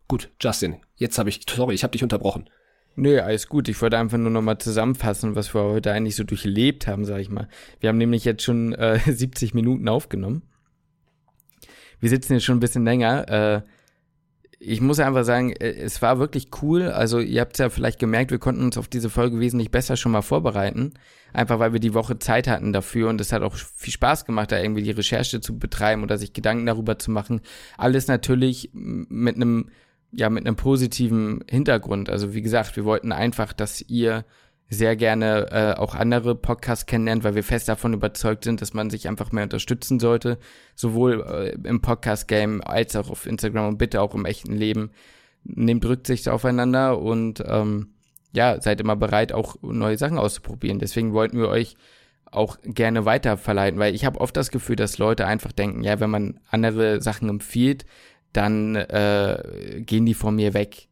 Gut, Justin, jetzt habe ich, sorry, ich habe dich unterbrochen. Nö, alles gut. Ich wollte einfach nur nochmal zusammenfassen, was wir heute eigentlich so durchlebt haben, sag ich mal. Wir haben nämlich jetzt schon äh, (laughs) 70 Minuten aufgenommen. Wir sitzen jetzt schon ein bisschen länger. Äh, ich muss einfach sagen, äh, es war wirklich cool. Also ihr habt es ja vielleicht gemerkt, wir konnten uns auf diese Folge wesentlich besser schon mal vorbereiten. Einfach weil wir die Woche Zeit hatten dafür und es hat auch viel Spaß gemacht, da irgendwie die Recherche zu betreiben oder sich Gedanken darüber zu machen. Alles natürlich mit einem ja mit einem positiven Hintergrund. Also wie gesagt, wir wollten einfach, dass ihr sehr gerne äh, auch andere Podcasts kennenlernt, weil wir fest davon überzeugt sind, dass man sich einfach mehr unterstützen sollte, sowohl äh, im Podcast-Game als auch auf Instagram und bitte auch im echten Leben. Nehmt Rücksicht aufeinander und ähm, ja, seid immer bereit, auch neue Sachen auszuprobieren. Deswegen wollten wir euch auch gerne weiterverleiten, weil ich habe oft das Gefühl, dass Leute einfach denken, ja, wenn man andere Sachen empfiehlt, dann äh, gehen die von mir weg.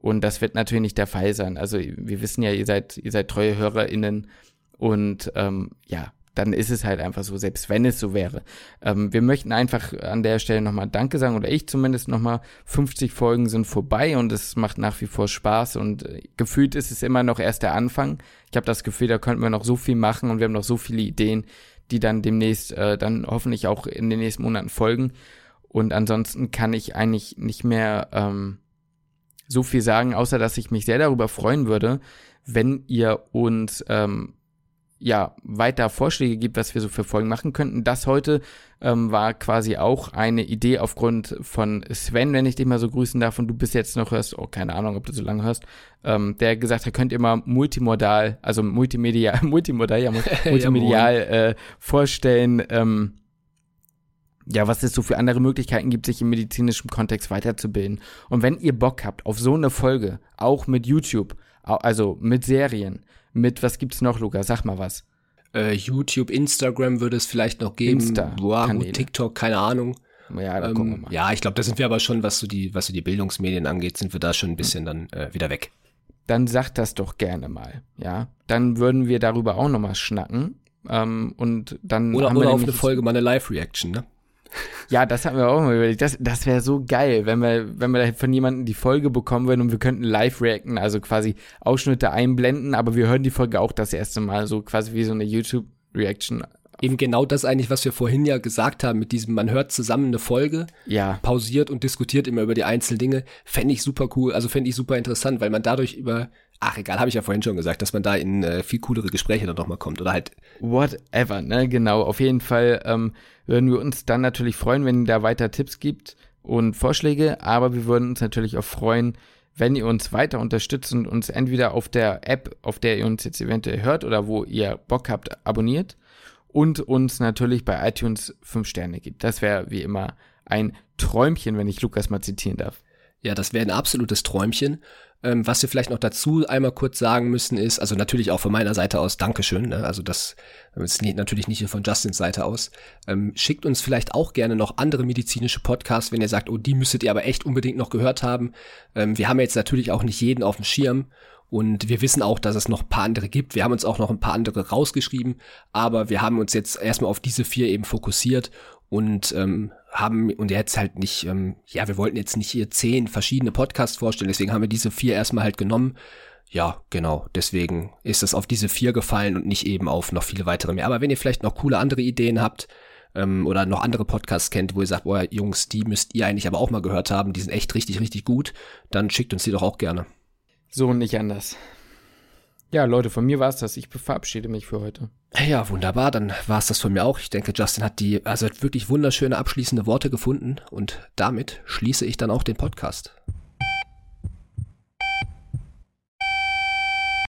Und das wird natürlich nicht der Fall sein. Also wir wissen ja, ihr seid, ihr seid treue HörerInnen und ähm, ja, dann ist es halt einfach so, selbst wenn es so wäre. Ähm, wir möchten einfach an der Stelle nochmal Danke sagen, oder ich zumindest nochmal. 50 Folgen sind vorbei und es macht nach wie vor Spaß und äh, gefühlt ist es immer noch erst der Anfang. Ich habe das Gefühl, da könnten wir noch so viel machen und wir haben noch so viele Ideen, die dann demnächst, äh, dann hoffentlich auch in den nächsten Monaten folgen. Und ansonsten kann ich eigentlich nicht mehr ähm, so viel sagen, außer dass ich mich sehr darüber freuen würde, wenn ihr uns ähm, ja weiter Vorschläge gibt, was wir so für Folgen machen könnten. Das heute ähm, war quasi auch eine Idee aufgrund von Sven, wenn ich dich mal so grüßen darf und du bis jetzt noch hörst, oh, keine Ahnung, ob du so lange hörst, ähm, der gesagt hat, könnt ihr mal multimodal, also multimedia, (laughs) multimodal, ja, (laughs) multimedial äh, vorstellen, ähm, ja, was es so für andere Möglichkeiten gibt, sich im medizinischen Kontext weiterzubilden. Und wenn ihr Bock habt auf so eine Folge, auch mit YouTube, also mit Serien, mit, was gibt's noch, Luca? Sag mal was. Äh, YouTube, Instagram würde es vielleicht noch geben. Insta, gut, TikTok, keine Ahnung. Ja, da ähm, gucken wir mal. Ja, ich glaube, da sind wir aber schon, was so die, was so die Bildungsmedien angeht, sind wir da schon ein bisschen dann äh, wieder weg. Dann sagt das doch gerne mal, ja. Dann würden wir darüber auch nochmal schnacken. Ähm, und dann oder, oder auf eine Folge mal eine Live-Reaction, ne? Ja, das haben wir auch mal überlegt. Das, das wäre so geil, wenn wir, wenn wir von jemandem die Folge bekommen würden und wir könnten live reacten, also quasi Ausschnitte einblenden, aber wir hören die Folge auch das erste Mal, so quasi wie so eine YouTube-Reaction. Eben genau das eigentlich, was wir vorhin ja gesagt haben, mit diesem, man hört zusammen eine Folge, ja. pausiert und diskutiert immer über die einzelnen Dinge, fände ich super cool, also fände ich super interessant, weil man dadurch über Ach egal, habe ich ja vorhin schon gesagt, dass man da in äh, viel coolere Gespräche dann nochmal kommt oder halt. Whatever, ne, genau. Auf jeden Fall ähm, würden wir uns dann natürlich freuen, wenn ihr da weiter Tipps gibt und Vorschläge, aber wir würden uns natürlich auch freuen, wenn ihr uns weiter unterstützt und uns entweder auf der App, auf der ihr uns jetzt eventuell hört oder wo ihr Bock habt, abonniert und uns natürlich bei iTunes 5 Sterne gibt. Das wäre wie immer ein Träumchen, wenn ich Lukas mal zitieren darf. Ja, das wäre ein absolutes Träumchen. Ähm, was wir vielleicht noch dazu einmal kurz sagen müssen ist, also natürlich auch von meiner Seite aus Dankeschön, ne? also das ist natürlich nicht von Justins Seite aus. Ähm, schickt uns vielleicht auch gerne noch andere medizinische Podcasts, wenn ihr sagt, oh, die müsstet ihr aber echt unbedingt noch gehört haben. Ähm, wir haben jetzt natürlich auch nicht jeden auf dem Schirm und wir wissen auch, dass es noch ein paar andere gibt. Wir haben uns auch noch ein paar andere rausgeschrieben, aber wir haben uns jetzt erstmal auf diese vier eben fokussiert und ähm, haben und jetzt halt nicht, ähm, ja, wir wollten jetzt nicht hier zehn verschiedene Podcasts vorstellen, deswegen haben wir diese vier erstmal halt genommen. Ja, genau, deswegen ist es auf diese vier gefallen und nicht eben auf noch viele weitere mehr. Aber wenn ihr vielleicht noch coole andere Ideen habt ähm, oder noch andere Podcasts kennt, wo ihr sagt, boah, Jungs, die müsst ihr eigentlich aber auch mal gehört haben, die sind echt richtig, richtig gut, dann schickt uns die doch auch gerne. So und nicht anders. Ja, Leute, von mir war es das. Ich verabschiede mich für heute. Ja, wunderbar. Dann war es das von mir auch. Ich denke, Justin hat die, also hat wirklich wunderschöne abschließende Worte gefunden und damit schließe ich dann auch den Podcast.